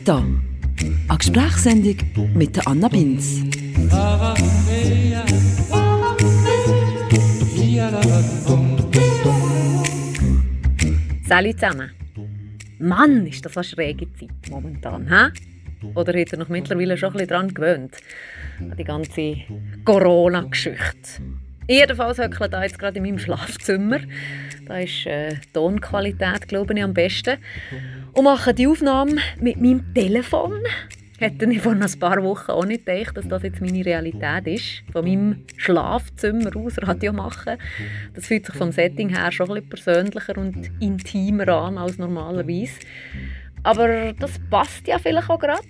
Meta, eine Gesprächssendung mit der Anna Binz. Salut zusammen. Mann, ist das eine schräge Zeit momentan, hä? Oder hat er noch mittlerweile schon ein bisschen daran gewöhnt? An die ganze Corona-Geschichte. Jedenfalls höckle da jetzt gerade in meinem Schlafzimmer. Da ist äh, Tonqualität, glaube ich, am besten. Und mache die Aufnahme mit meinem Telefon. Hätte ich vor ein paar Wochen auch nicht gedacht, dass das jetzt meine Realität ist. Von meinem Schlafzimmer aus Radio machen. Das fühlt sich vom Setting her schon bisschen persönlicher und intimer an als normalerweise. Aber das passt ja vielleicht auch gerade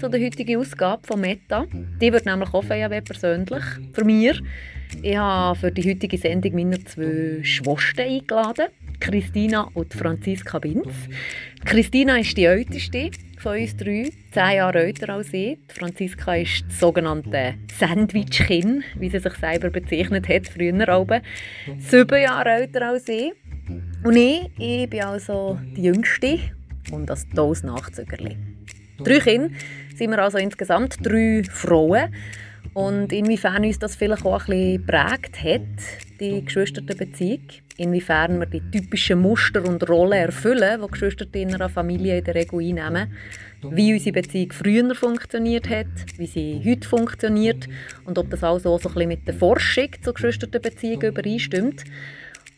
zu der heutigen Ausgabe von Meta. Die wird nämlich auch sehr persönlich für mich. Ich habe für die heutige Sendung meine zwei Schwestern eingeladen. Christina und Franziska Binz. Christina ist die älteste von uns drei, zehn Jahre älter als ich. Franziska ist das sogenannte Sandwich-Kind, wie sie sich selber bezeichnet hat, früher oben. Sieben Jahre älter als ich. Und ich, ich bin also die Jüngste und das Dose Nachzügerli. Drei Kinder sind wir also insgesamt, drei Frauen. Und inwiefern uns das vielleicht auch ein bisschen prägt hat, die Geschwisterbeziehung. Inwiefern wir die typischen Muster und Rollen erfüllen, die Geschwister in einer Familie in der Regel einnehmen. Wie unsere Beziehung früher funktioniert hat, wie sie heute funktioniert und ob das auch so ein bisschen mit der Forschung zur Geschwisterbeziehung übereinstimmt.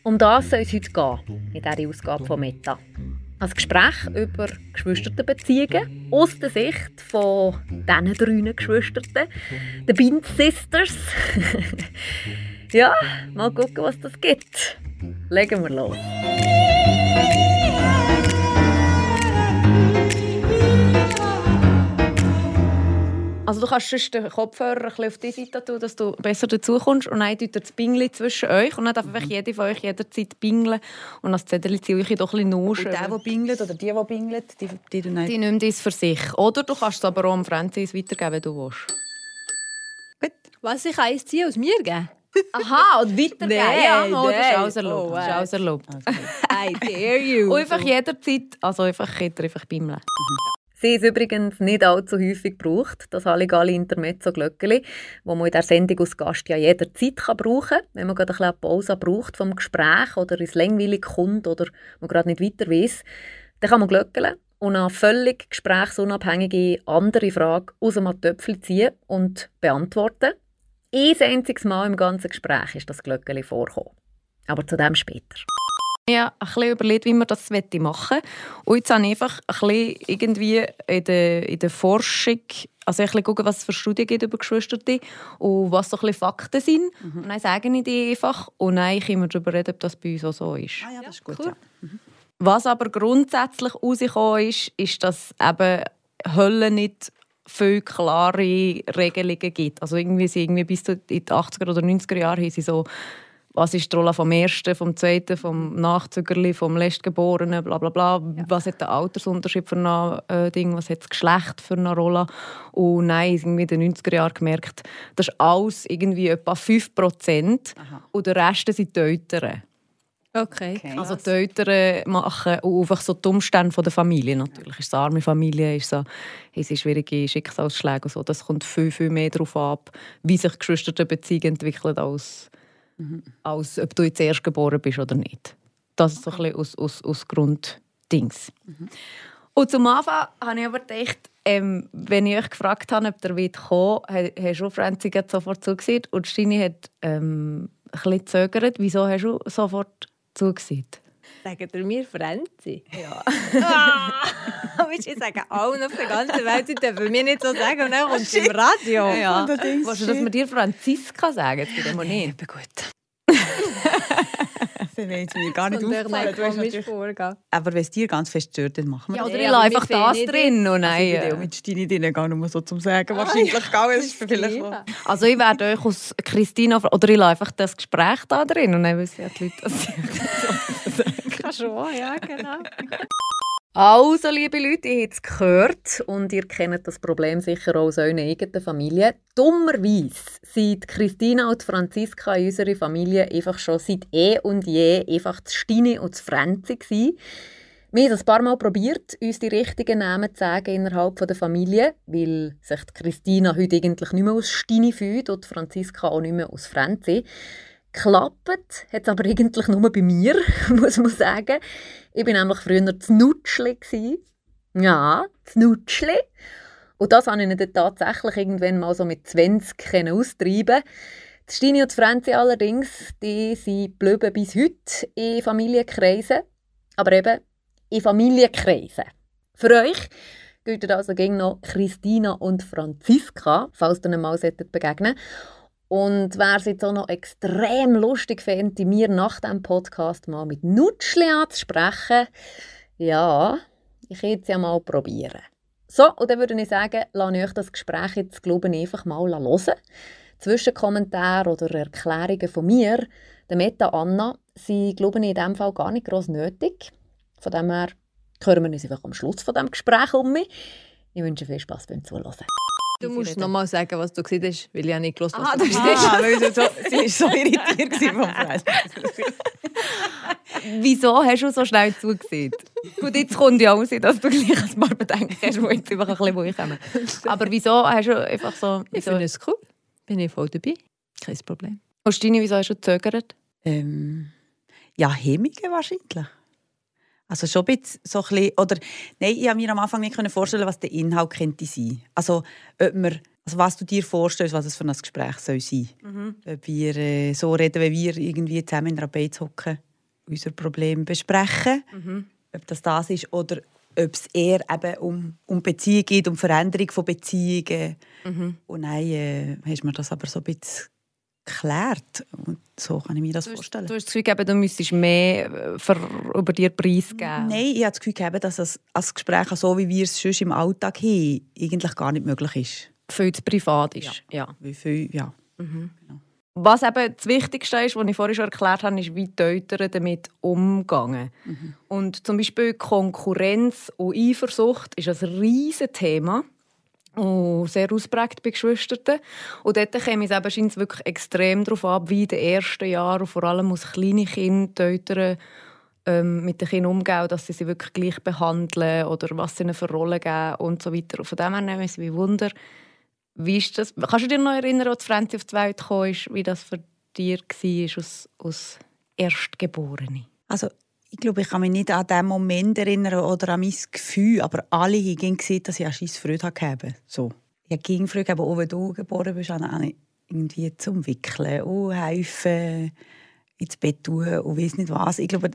Um das soll es heute gehen, in dieser Ausgabe von Meta. Ein Gespräch über Geschwisterbeziehungen aus der Sicht von diesen drei Geschwistern, den Bind Sisters. ja, mal gucken, was das gibt. Legen wir los. Also du kannst sonst den Kopfhörer ein auf die Seite tun, dass du besser dazukommst und dann tut das Bingli zwischen euch und dann darf einfach jede von euch jederzeit bingeln und das Zettel ziehe ich doch ein bisschen Und der, der bingelt oder die, die bingelt, die, die, die, die nimmt es für sich. Oder du kannst es aber auch am Franzis weitergeben, wenn du willst. Gut. Was, ich kann eins ziehen aus mir geben? Aha, und weitergeben. Nein, ja, oh, das ist nein. alles erlaubt. Oh, das ist alles erlaubt. I dare you. Und einfach jederzeit, also einfach jeder einfach bimmeln. Sie ist übrigens nicht allzu häufig gebraucht, das halligale Intermezzo-Glöckeli, das man in der Sendung als Gast ja jederzeit brauchen kann, wenn man gerade ein bisschen Pause braucht vom Gespräch oder ins langweilig kommt oder man gerade nicht weiter weiß. Dann kann man glöckeln und eine völlig gesprächsunabhängige andere Frage aus einem Töpfchen ziehen und beantworten. Ein einziges Mal im ganzen Gespräch ist das Glöckeli vorgekommen. Aber zu dem später. Ich habe ein bisschen überlegt, wie man das machen möchte. Und jetzt habe ich einfach ein bisschen irgendwie in der, in der Forschung also ein bisschen schauen, was es für Studien gibt über Geschwister und was so ein bisschen Fakten sind. Mhm. Und dann sagen ich die einfach und dann können wir darüber reden, ob das bei uns auch so ist. Ah ja, das ist gut. cool. Ja. Was aber grundsätzlich herausgekommen ist, ist, dass eben Hölle nicht viel klare Regelungen gibt. Also irgendwie, sie irgendwie bis in die 80er oder 90er Jahre haben sie so was ist die Rolle vom Ersten, vom Zweiten, vom Nachzügerli, vom Letztgeborenen, bla bla bla. Was hat der Altersunterschied für ein äh, Ding, was hat das Geschlecht für eine Rolle. Und nein, irgendwie in den 90er Jahren gemerkt, das ist alles irgendwie etwa 5% Aha. und der Rest sind die Eltern. Okay. Okay. Also die Eltern machen und einfach so die Umstände von der Familie natürlich. Ist es eine arme Familie, ist es es sind schwierige Schicksalsschläge und so. Das kommt viel, viel mehr darauf ab, wie sich Geschwisterbeziehungen entwickeln, als, als ob du jetzt erst geboren bist oder nicht. Das ist so ein bisschen aus, aus, aus Grunddings. Und zum Anfang habe ich aber gedacht, ähm, wenn ich euch gefragt habe, ob ihr wollt kommen wollt, hast du Franzi sofort zugesehen und Stini hat ähm, ein bisschen gezögert. Wieso hast du sofort zugesehen? Sagt ihr mir Franzi? Ja. ah, du, ich sage allen auf der ganzen Welt, sie dürfen mir nicht so sagen und dann kommt es im Radio. Ja. Und dann denkst Willst du, du, dass wir dir Franziska sagen? Jetzt geht mal nicht. Eben gut. Das wäre jetzt mir gar nicht aufgefallen. Du hast komisch natürlich- vorgehen. Aber wenn es dir ganz fest stört, dann machen wir Ja, das. oder Ja, ich lasse einfach das finden drin und Also ich würde auch nein. mit Stini drin gehen, nur so zum Sagen. Wahrscheinlich, gell? Es ist vielleicht so. Also ich werde euch aus Christina oder ich lasse einfach das Gespräch da drin und dann wissen ja die Leute, dass Kann schon, ja, genau. Also, liebe Leute, ihr habt es gehört und ihr kennt das Problem sicher auch aus eurer eigenen Familie. Dummerweise sind Christina und Franziska in unserer Familie einfach schon seit eh und je einfach das Stine und das Franzi gewesen. Wir haben ein paar Mal probiert, uns die richtigen Namen zu sagen innerhalb der Familie, weil sich Christina heute eigentlich nicht mehr aus Stini fühlt und Franziska auch nicht mehr aus Franzi. Klappt hat es aber eigentlich nur bei mir, muss man sagen. Ich war nämlich früher das Nutschli. Ja, das Nutschli. Und das habe ich dann tatsächlich irgendwann mal so mit 20 austreiben die Stini und Franzi allerdings, die sind geblieben bis heute in Familienkreisen. Aber eben in Familienkreisen. Für euch gilt also gegen noch Christina und Franziska, falls ihr mal begegnen Und wer es jetzt auch noch extrem lustig fände, mir nach dem Podcast mal mit Nutschli anzusprechen, ja, ich würde es ja mal probieren. So, und dann würde ich sagen, lasse ich euch das Gespräch jetzt, glaube ich, einfach mal hören. Zwischenkommentare oder Erklärungen von mir, der Meta Anna, sind, glaube ich, in diesem Fall gar nicht groß nötig. Von dem her hören wir uns einfach am Schluss von diesem Gespräch um mich. Ich wünsche viel Spaß beim Zuhören. Du musst noch mal sagen, was du gesehen hast, weil ich ja nicht gewusst was ah, du gesehen hast. so, sie war so irritiert vom Preis. Wieso hast du so schnell zugesehen? Gut, jetzt kommt ja raus, dass du gleich ein paar Bedenken hast, wo jetzt einfach ein bisschen kommen. Aber wieso hast du einfach so... Wieso? Ich finde es cool. Bin ich voll dabei. Kein Problem. Und Stini, wieso hast du gezögert? Ähm, ja, Hemmungen wahrscheinlich. Also schon ein bisschen, so ein bisschen, oder nein, ich habe mir am Anfang nicht vorstellen was der Inhalt könnte sein. Also, ob wir, also was du dir vorstellst, was es für ein Gespräch soll sein soll. Mhm. Ob wir äh, so reden, wie wir irgendwie zusammen in einer Beiz hocken, unser Problem besprechen, mhm. ob das das ist, oder ob es eher eben um, um Beziehungen geht, um Veränderung von Beziehungen. Mhm. Und nein, äh, hast mir das aber so ein bisschen geklärt. Und so kann ich mir das du vorstellen. du hast das Gefühl gegeben, du müsstest mehr äh, für, über dir preisgeben? Nein, ich habe das Gefühl gegeben, dass es als Gespräch, so wie wir es schon im Alltag haben, eigentlich gar nicht möglich ist. Viel zu privat ist. Ja. ja. Wie viel, ja. Mhm. Genau. Was eben das Wichtigste ist, was ich vorhin schon erklärt habe, ist, wie die Eltern damit umgehen. Mhm. Und zum Beispiel Konkurrenz und Eifersucht ist ein riesiges Thema und sehr ausprägt bei Geschwistern. Und dort käme es eben wirklich extrem darauf ab, wie in den ersten Jahren, und vor allem als kleine Kinder, Eltern ähm, mit den Kindern umgehen, dass sie sie wirklich gleich behandeln oder was sie ihnen für Rollen geben und so weiter. Und von dem her nehmen sie wie Wunder, wie ist das? Kannst du dich noch erinnern, als Franzi auf die Welt kam, wie das für dich war als, als Erstgeborene? Also ich glaube, ich kann mich nicht an diesen Moment erinnern oder an mein Gefühl, aber alle haben gesehen, dass ich eine scheisse Freude hatte. So. Ich habe gegen Freude auch wenn du geboren bist, auch irgendwie zum Wickeln und helfen, ins Bett tun und weiß nicht was. Ich glaube,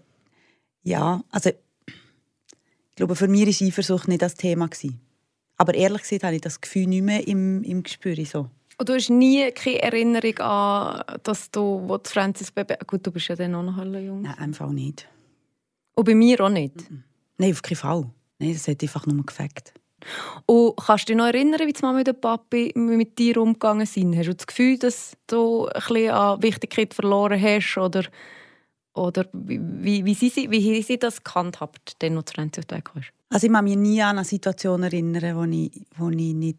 ja, also ich glaube, für mich war Eifersucht nicht das Thema. Aber ehrlich gesagt habe ich das Gefühl nicht mehr im, im Gespür. So. Und du hast nie keine Erinnerung an, dass du, wo Francis Baby... Gut, du bist ja dann auch noch jung. Nein, einfach nicht. Und bei mir auch nicht? Nein, auf keinen Fall. Nein, das hat einfach nur gefällt. Und kannst du dich noch erinnern, wie die Mama und der Papi mit dir umgegangen sind? Hast du das Gefühl, dass du ein bisschen an Wichtigkeit verloren hast? Oder, oder wie, wie, sie, wie sie das gehandhabt, dann noch zu hast? Also ich kann mich nie an eine Situation erinnern, wo ich, wo ich nicht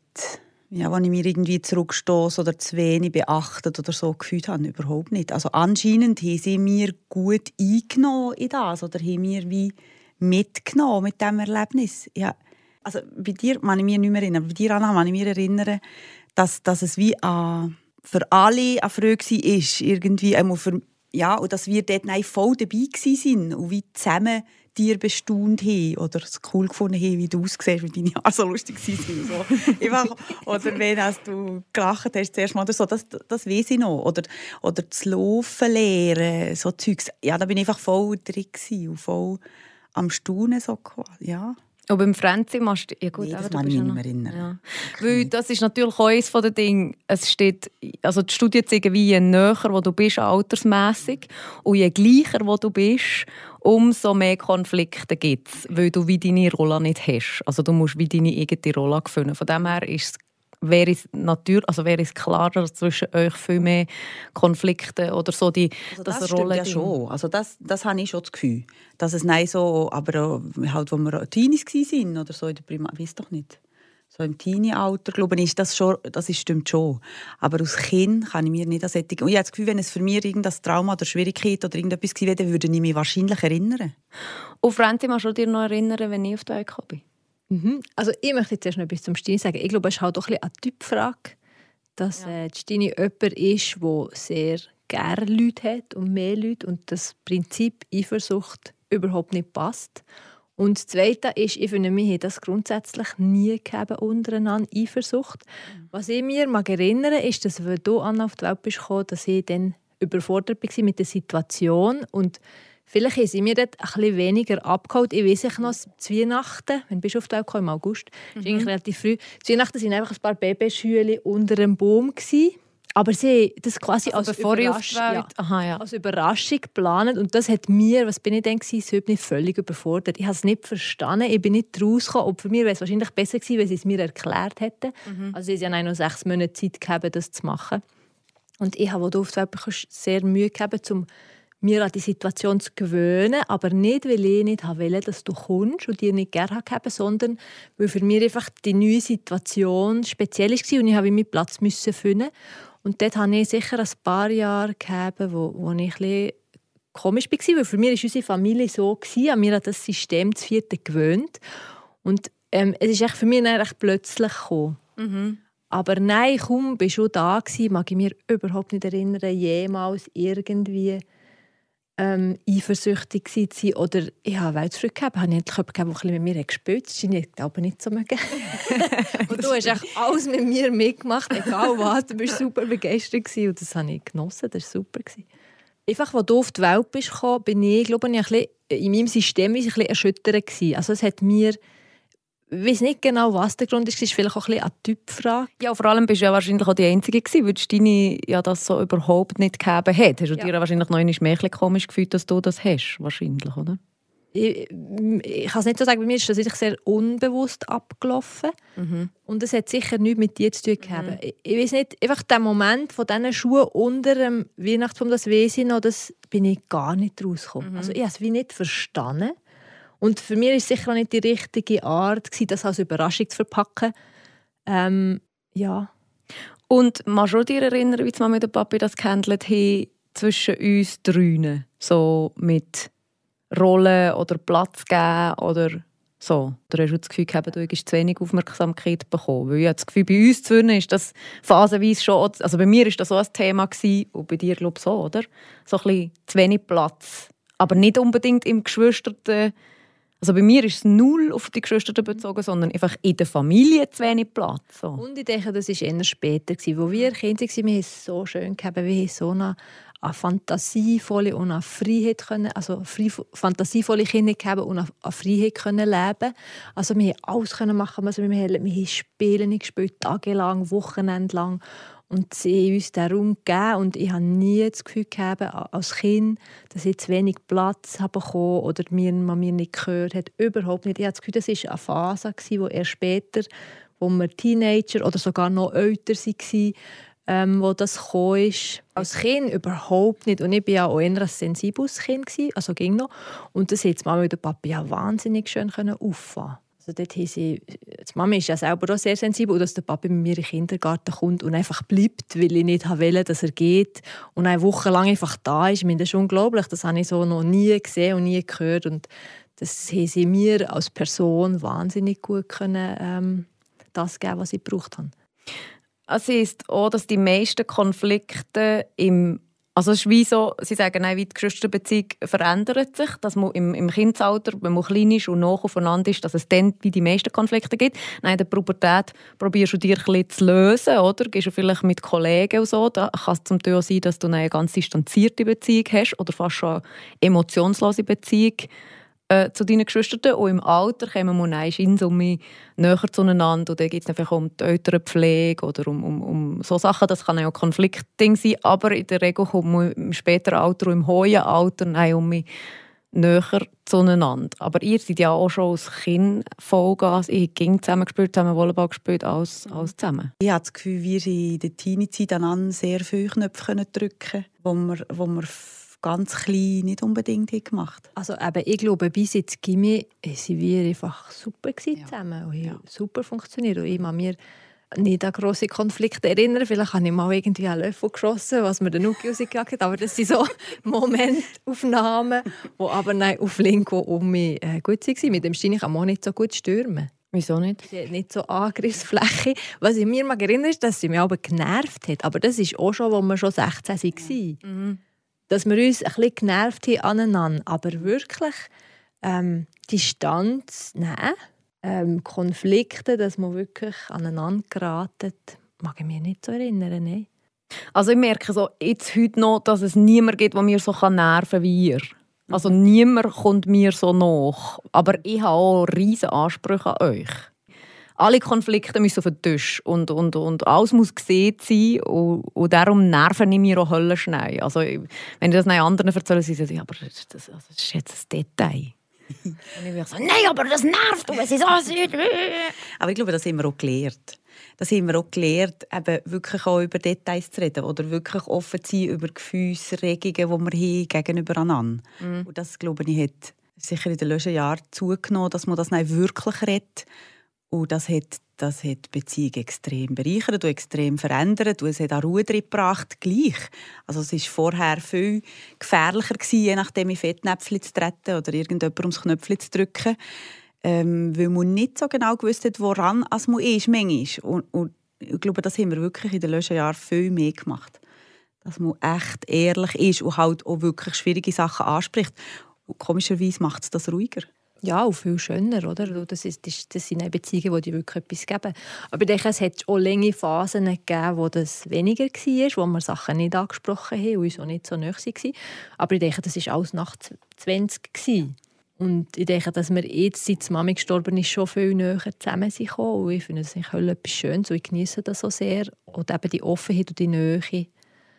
ja, wo ich mir irgendwie zurückstoße oder zu wenig beachtet oder so gefühlt habe. Überhaupt nicht. Also anscheinend haben sie mir gut eingenommen in das oder haben mir wie mitgenommen mit diesem Erlebnis. Ja, also bei dir kann ich mich nicht mehr erinnern, aber bei dir, Anna, kann ich mich erinnern, dass, dass es wie an, für alle eine Frage war, irgendwie, einmal für, ja, und dass wir dort voll dabei waren und wie zusammen dir bestaunt haben oder es cool gefunden haben, wie du aussiehst, wie deine Haare so lustig waren. So. oder wenn hast du gelacht hast, zuerst mal oder so, das, das weiß ich noch. Oder, oder das Laufen lernen, so Zeugs. Ja, da bin ich einfach voll drin und voll am Staunen. So, ja. Und beim Franzi machst du... Ja gut, nee, das kann ich mich nicht mehr erinnern. Ja. Weil das ist natürlich auch eines der Dinge. Es steht, also die Studien zeigen, wie je näher wo du bist, altersmässig und je gleicher wo du bist, umso mehr Konflikte gibt es, weil du wie deine Rolle nicht hast. Also du musst wie deine eigene Rolle finden. Von dem her ist es wäre es natürlich, also wäre es klarer, zwischen euch viel mehr Konflikte oder so die also das, das Rolle ja schon. Also das, das habe ich schon das Gefühl, dass es nein so, aber halt, wo wir Teenies waren oder so in der Primar, weiß doch nicht. so im Teenie-Alter, glaube ich, ist das schon, das ist, stimmt schon. Aber als Kind kann ich mir nicht an solche... Und ich habe das Gefühl, wenn es für mich irgendein Trauma oder Schwierigkeit oder irgendetwas gewesen wäre, würde ich mich wahrscheinlich erinnern. Und Franzi, kannst du dich noch erinnern, wenn ich auf die Welt gekommen bin? Mhm. Also ich möchte jetzt erst noch etwas zum Stini sagen. Ich glaube, es ist halt auch ein eine Typfrage, dass ja. äh, Stini jemand ist, der sehr gerne Leute hat und mehr Leute und das Prinzip Eifersucht überhaupt nicht passt. Und das Zweite ist, ich finde, wir haben das grundsätzlich nie gegeben untereinander, Eifersucht. Mhm. Was ich mir mag erinnere, ist, dass, wenn du Anna auf die Welt bist gekommen, dass ich dann überfordert war mit der Situation und Vielleicht haben sie mir dort ein bisschen weniger abgeholt. Ich weiß ich noch, zu Weihnachten, wenn du auf die Welt im August, mhm. ist eigentlich relativ früh. Zu Weihnachten waren einfach ein paar Babyschüle unter einem Baum. Gewesen. Aber sie das quasi also als, Überraschung, ja, Aha, ja. als Überraschung geplant. Und das hat mir, was bin ich denn gewesen, nicht völlig überfordert. Ich habe es nicht verstanden, ich bin nicht rausgekommen. Und für mich wäre es wahrscheinlich besser gewesen, wenn sie es mir erklärt hätten. Mhm. Also sie haben ja noch sechs Monate Zeit gehabt, das zu machen. Und ich habe, als du auf die Welt sehr Mühe gehabt, um mir an die Situation zu gewöhnen, aber nicht, weil ich nicht wollte, dass du kommst und dir nicht gerne habe, sondern weil für mich einfach die neue Situation speziell war und ich habe meinen Platz müssen finden. Und dort hatte ich sicher ein paar Jahre gehabt, wo, wo ich ein komisch war, weil für mich war unsere Familie so, gewesen, an mir an das System zu vierten gewöhnt. Und ähm, es ist echt für mich recht plötzlich gekommen. Mhm. Aber nein, kaum bist du da gewesen, mag ich mir überhaupt nicht erinnern, jemals irgendwie ähm, eifersüchtig sein oder ich habe Weltfrühe gehabt, habe ich endlich jemanden der mit mir gespielt hat. Das scheint ich aber nicht so mögen. und du hast echt alles mit mir mitgemacht, egal was. Du warst super begeistert gewesen. und das habe ich genossen, das war super. Gewesen. Einfach, als du auf die Welt bist bin ich, glaube ich, ein bisschen, in meinem System ein bisschen erschüttert gewesen. Also es hat mir weiß nicht genau, was der Grund ist. Es ist vielleicht auch ein bisschen eine Typfrage. Ja, vor allem bist du ja wahrscheinlich auch die Einzige gewesen, weil deine ja das so überhaupt nicht gegeben hat. Hast du ja. dir wahrscheinlich noch einmal mehr komisch gefühlt, dass du das hast, wahrscheinlich, oder? Ich, ich kann es nicht so sagen, bei mir ist das sehr unbewusst abgelaufen. Mhm. Und es hat sicher nichts mit dir zu tun gehabt. Mhm. Ich, ich weiß nicht, einfach der Moment von diesen Schuhen unter dem Weihnachtsbaum, das noch, das bin ich gar nicht rausgekommen. Mhm. Also ich habe es wie nicht verstanden. Und für mich war es sicher auch nicht die richtige Art, das als Überraschung zu verpacken. Ähm, ja. Und machst du dir erinnern, wie Mama mit dem Papi das gehandelt haben zwischen uns dreien? So mit Rollen oder Platz geben oder so? Oder hast das Gefühl gehabt, du hast zu wenig Aufmerksamkeit bekommen? Weil ich das Gefühl, bei uns zu ist das phasenweise schon, also bei mir war das so ein Thema gewesen, und bei dir glaube ich so, oder? So ein bisschen zu wenig Platz. Aber nicht unbedingt im Geschwisterten also bei mir ist es null auf die Geschwister bezogen, sondern einfach in der Familie zu wenig Platz. So. Und ich denke, das war eher später. Wo wir Kinder waren, wir haben es so schön gehabt, wir haben so eine, eine fantasievolle und eine Freiheit können, also frei, fantasievolle Kinder gehabt und eine, eine Freiheit können leben. Also wir haben alles machen, was wir wollten. Wir haben Spiele gespielt, tagelang, wochenendlang. Und sie uns den Raum gegeben und ich habe nie das Gefühl gehabt, als Kind, dass ich zu wenig Platz habe bekommen oder mir, man mir nicht gehört hat. Überhaupt nicht. Ich habe das Gefühl, das war eine Phase, die erst später, wo wir Teenager oder sogar noch älter waren, ähm, wo das gekommen ist. Als Kind überhaupt nicht. Und ich war ja auch eher ein sensibles Kind, also ging noch. Und das hat Mama und der Papa ja wahnsinnig schön auffangen also dort haben sie, die Mama ist ja selber auch sehr sensibel, dass der Papa mit mir in den Kindergarten kommt und einfach bleibt, weil ich nicht will, dass er geht und eine Woche lang einfach da ist. Ich meine, das ist unglaublich, das habe ich so noch nie gesehen und nie gehört und das haben sie mir als Person wahnsinnig gut können, ähm, das geben, was ich gebraucht habe. Es ist auch, dass die meisten Konflikte im also es ist wie so, sie sagen, nein, wie die Geschwisterbeziehung verändert sich, dass man im, im Kindesalter, wenn man klein ist und noch aufeinander ist, dass es dann wie die meisten Konflikte gibt. Nein, in der Pubertät probierst du dir ein zu lösen, oder? Gehst du vielleicht mit Kollegen und so, da kann es zum Teil sein, dass du eine ganz distanzierte Beziehung hast oder fast schon eine emotionslose Beziehung äh, zu deinen Geschwistern. Und im Alter kommen wir dann in Summe näher zueinander. Und dann geht es einfach um die Elternpflege oder um, um, um so Sachen. Das kann auch Konfliktding sein. Aber in der Regel kommt man im späteren Alter und im hohen Alter um näher zueinander. Aber ihr seid ja auch schon als Kind Vollgas. Ich ging zusammen gespielt, zusammen Volleyball gespielt, alles, alles zusammen. Ich habe das Gefühl, wir in der Teenie-Zeit sehr viele Knöpfe drücken können, wo wir, wo wir ganz klein nicht unbedingt gemacht Also eben, ich glaube, bis jetzt Gimmi sind wir einfach super Ja. zusammen und Ja. super funktioniert. Und ich kann mir nicht an grosse Konflikte erinnern. Vielleicht habe ich mal irgendwie einen Löffel geschossen, was mir der Nuki rausgejagt hat. Aber das sind so Momentaufnahmen, die aber nein, auf Linko um mich äh, gut waren. Mit dem Stein kann man auch nicht so gut stürmen. Wieso nicht? Sie hat nicht so Angriffsfläche. Was ich mir mal erinnere, ist, dass sie mich aber genervt hat. Aber das ist auch schon, als wir schon 16 waren. Dass wir uns ein bisschen genervt haben aneinander. Aber wirklich ähm, Distanz nehmen, ähm, Konflikte, dass man wirklich aneinander geraten, mag ich mich nicht so erinnern. Nein. Also ich merke so jetzt heute noch, dass es niemand gibt, der mir so nerven kann wie ihr. Also niemand kommt mir so nach. Aber ich habe auch riesige Ansprüche an euch. Alle Konflikte müssen auf den Tisch und, und, und alles muss gesehen sein und, und darum nerven ich mir auch höllenschnell. Also wenn ich das anderen erzähle, sie sagen, ja, aber das, ist- das, das ist jetzt ein Detail. und ich bin so, nein, aber das nervt und es ist so. Aber ich glaube, das haben wir auch gelernt. Das haben wir auch gelernt, eben wirklich auch über Details zu reden oder wirklich offen zu sein über Gefühlsregungen, die wir haben gegenüber einander. Und das, glaube ich, hat sicher in den letzten Jahren zugenommen, dass man das nicht wirklich redet. Und das hat, das hat die Beziehung extrem bereichert und extrem verändert. Und es hat auch Ruhe drin gebracht, gleich. Also es war vorher viel gefährlicher, gewesen, je nachdem in Fettnäpfchen zu treten oder irgendjemand ums Knöpfchen zu drücken ähm, weil man nicht so genau gewusst hat, woran es man ist, manchmal. Und, und ich glaube, das haben wir wirklich in den letzten Jahren viel mehr gemacht. Dass man echt ehrlich ist und halt auch wirklich schwierige Sachen anspricht. Und komischerweise macht es das ruhiger. Ja, und viel schöner, oder? Das, ist, das, sind auch Beziehungen, die dir wirklich etwas geben. Aber ich denke, es hat auch lange Phasen gegeben, wo das weniger war, wo wir Sachen nicht angesprochen haben und uns auch nicht so nahe waren. Aber ich denke, das war alles nach 20 gewesen. Und ich denke, dass wir jetzt, seit die Mami gestorben ist, schon viel näher zusammen sind. Und ich finde eigentlich etwas Schönes und ich genieße das so sehr. Und eben die Offenheit und die Nähe,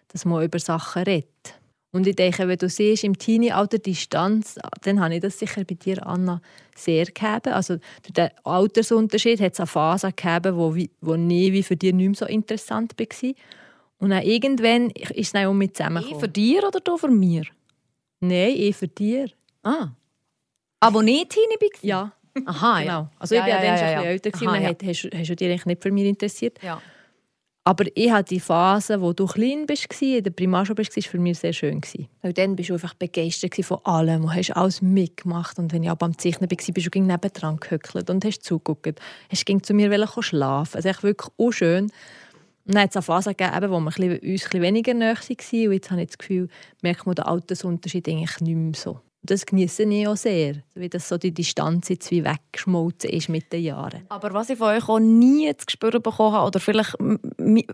dass man über Sachen redet. Und ich denke, wenn du siehst, im Teenie-Alter Distanz, dann habe ich das sicher bei dir, Anna, sehr gegeben. Also durch den Altersunterschied hat es eine Phase gegeben, wo, wo nie wie für dich nicht mehr so interessant war. Und dann irgendwann ist es dann um mich Ich für zusammengekommen. dir oder du für mir? Nein, ich für dir. Ah. Aber nicht Teenie war? Ja, Aha, ja. genau. Also Ja, ich war ja, ja, dann ja, schon ja. bisschen älter Aha, und dann ja. hast, hast du dich nicht für mich interessiert. ja. Aber ich hatte die Phase, wo du klein warst, in der Primarschule warst, war für mich sehr schön. Weil dann bist du einfach begeistert von allem und hast alles mitgemacht. Und wenn ich aber am Zeichnen war, bist du gegen nebendran gehöckelt und hast zugeguckt. Hast ging zu mir schlafen. Also echt wirklich auch schön. Und dann hat es eine Phase gegeben, eben, wo wir uns ein weniger nahe waren. Und jetzt habe ich das Gefühl, merkt man den Altersunterschied eigentlich nicht mehr so. Das genieße ich auch sehr, wie das so die Distanz jetzt wie weggeschmolzen ist mit den Jahren. Aber was ich von euch auch nie zu spüren bekommen habe, oder vielleicht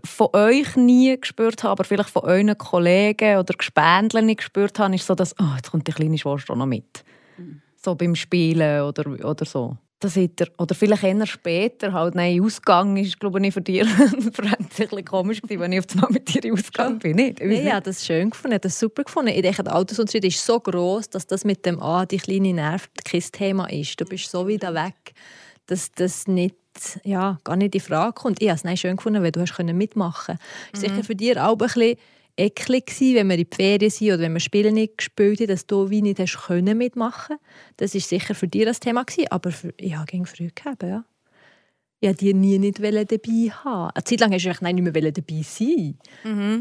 von euch nie gespürt habe, aber vielleicht von euren Kollegen oder Gespendlern nicht gespürt habe, ist so, dass oh, jetzt kommt die kleine Schwester noch mit. So beim Spielen oder, oder so. Das hat er, oder vielleicht eher später, halt, nein, Ausgang ist, glaube ich, für dich ein bisschen komisch gewesen, wenn ich auf einmal mit dir ausgegangen bin. Nicht? Ich weiss Ja, das schön gefunden, das super gefunden. Ich denke, der Altersunterschied ist so groß, dass das mit dem «Ah, die kleine nervt» kein Thema ist. Du bist so weit weg, dass das nicht, ja, gar nicht in Frage kommt. Ich habe es nicht schön gefunden, weil du hast mitmachen konntest. Es war sicher für dich auch ein bisschen eklig, gewesen, wenn wir in die Ferien sind oder wenn wir Spiele nicht gespielt haben, dass du wie nicht hast können mitmachen Das war sicher für dich das Thema, gewesen, aber für, ja, ging früh gegeben, ja. Ich wollte die nie nicht dabei haben. Eine Zeit lang du eigentlich nicht mehr dabei sein.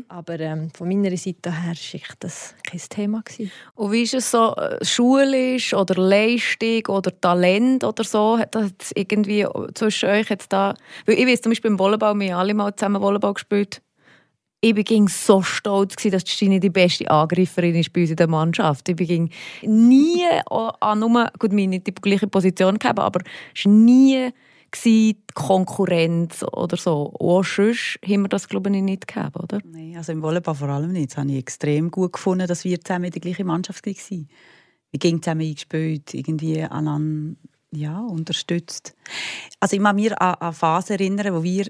Aber ähm, von meiner Seite her war das kein Thema. Gewesen. Und wie ist es so, äh, schulisch oder Leistung oder Talent oder so? Hat das irgendwie zwischen euch jetzt da... Weil ich weiß zum Beispiel im Volleyball, wir haben alle mal zusammen Volleyball gespielt. Ich war so stolz, dass Stine die beste Angreiferin ist bei uns in der Mannschaft. Ich bin nie an nur, gut, wir nicht die gleiche Position gehabt, aber es war nie die Konkurrenz oder so. Und auch sonst haben wir das, glaube ich, nicht gehabt, oder? Nein, also im Volleyball vor allem nicht. Das habe ich extrem gut gefunden, dass wir zusammen in der gleichen Mannschaft waren. Wir gingen zusammen eingespielt, irgendwie einander ja, unterstützt. Also ich kann mich an eine Phase erinnern, wo wir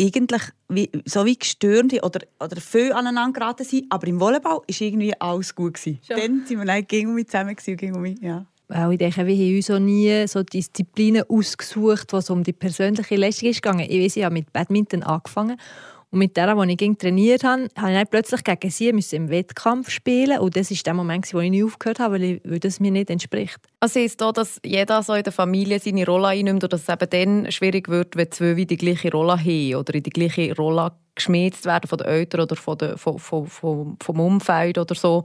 eigentlich wie, so wie gestört oder, oder viel aneinander geraten sind, aber im Volleyball war irgendwie alles gut. Gewesen. Dann sind wir dann gegen mich zusammen gewesen, gegen mich, ja. Weil ich denke, wir haben uns auch nie so Disziplinen ausgesucht, was um die persönliche Leistung ist gegangen. Ich weiß, ich habe mit Badminton angefangen Und mit der, die ich gegen trainiert habe, habe ich dann plötzlich gegen sie müssen im Wettkampf spielen und das war der Moment, wo ich nicht aufgehört habe, weil, ich, weil das mir nicht entspricht. Also ist da, dass jeder so in der Familie seine Rolle einnimmt und dass es eben dann schwierig wird, wenn zwei wie die gleiche Rolle haben oder in die gleiche Rolle geschmiedet werden von den Eltern oder von der, von, von, von, vom Umfeld oder so.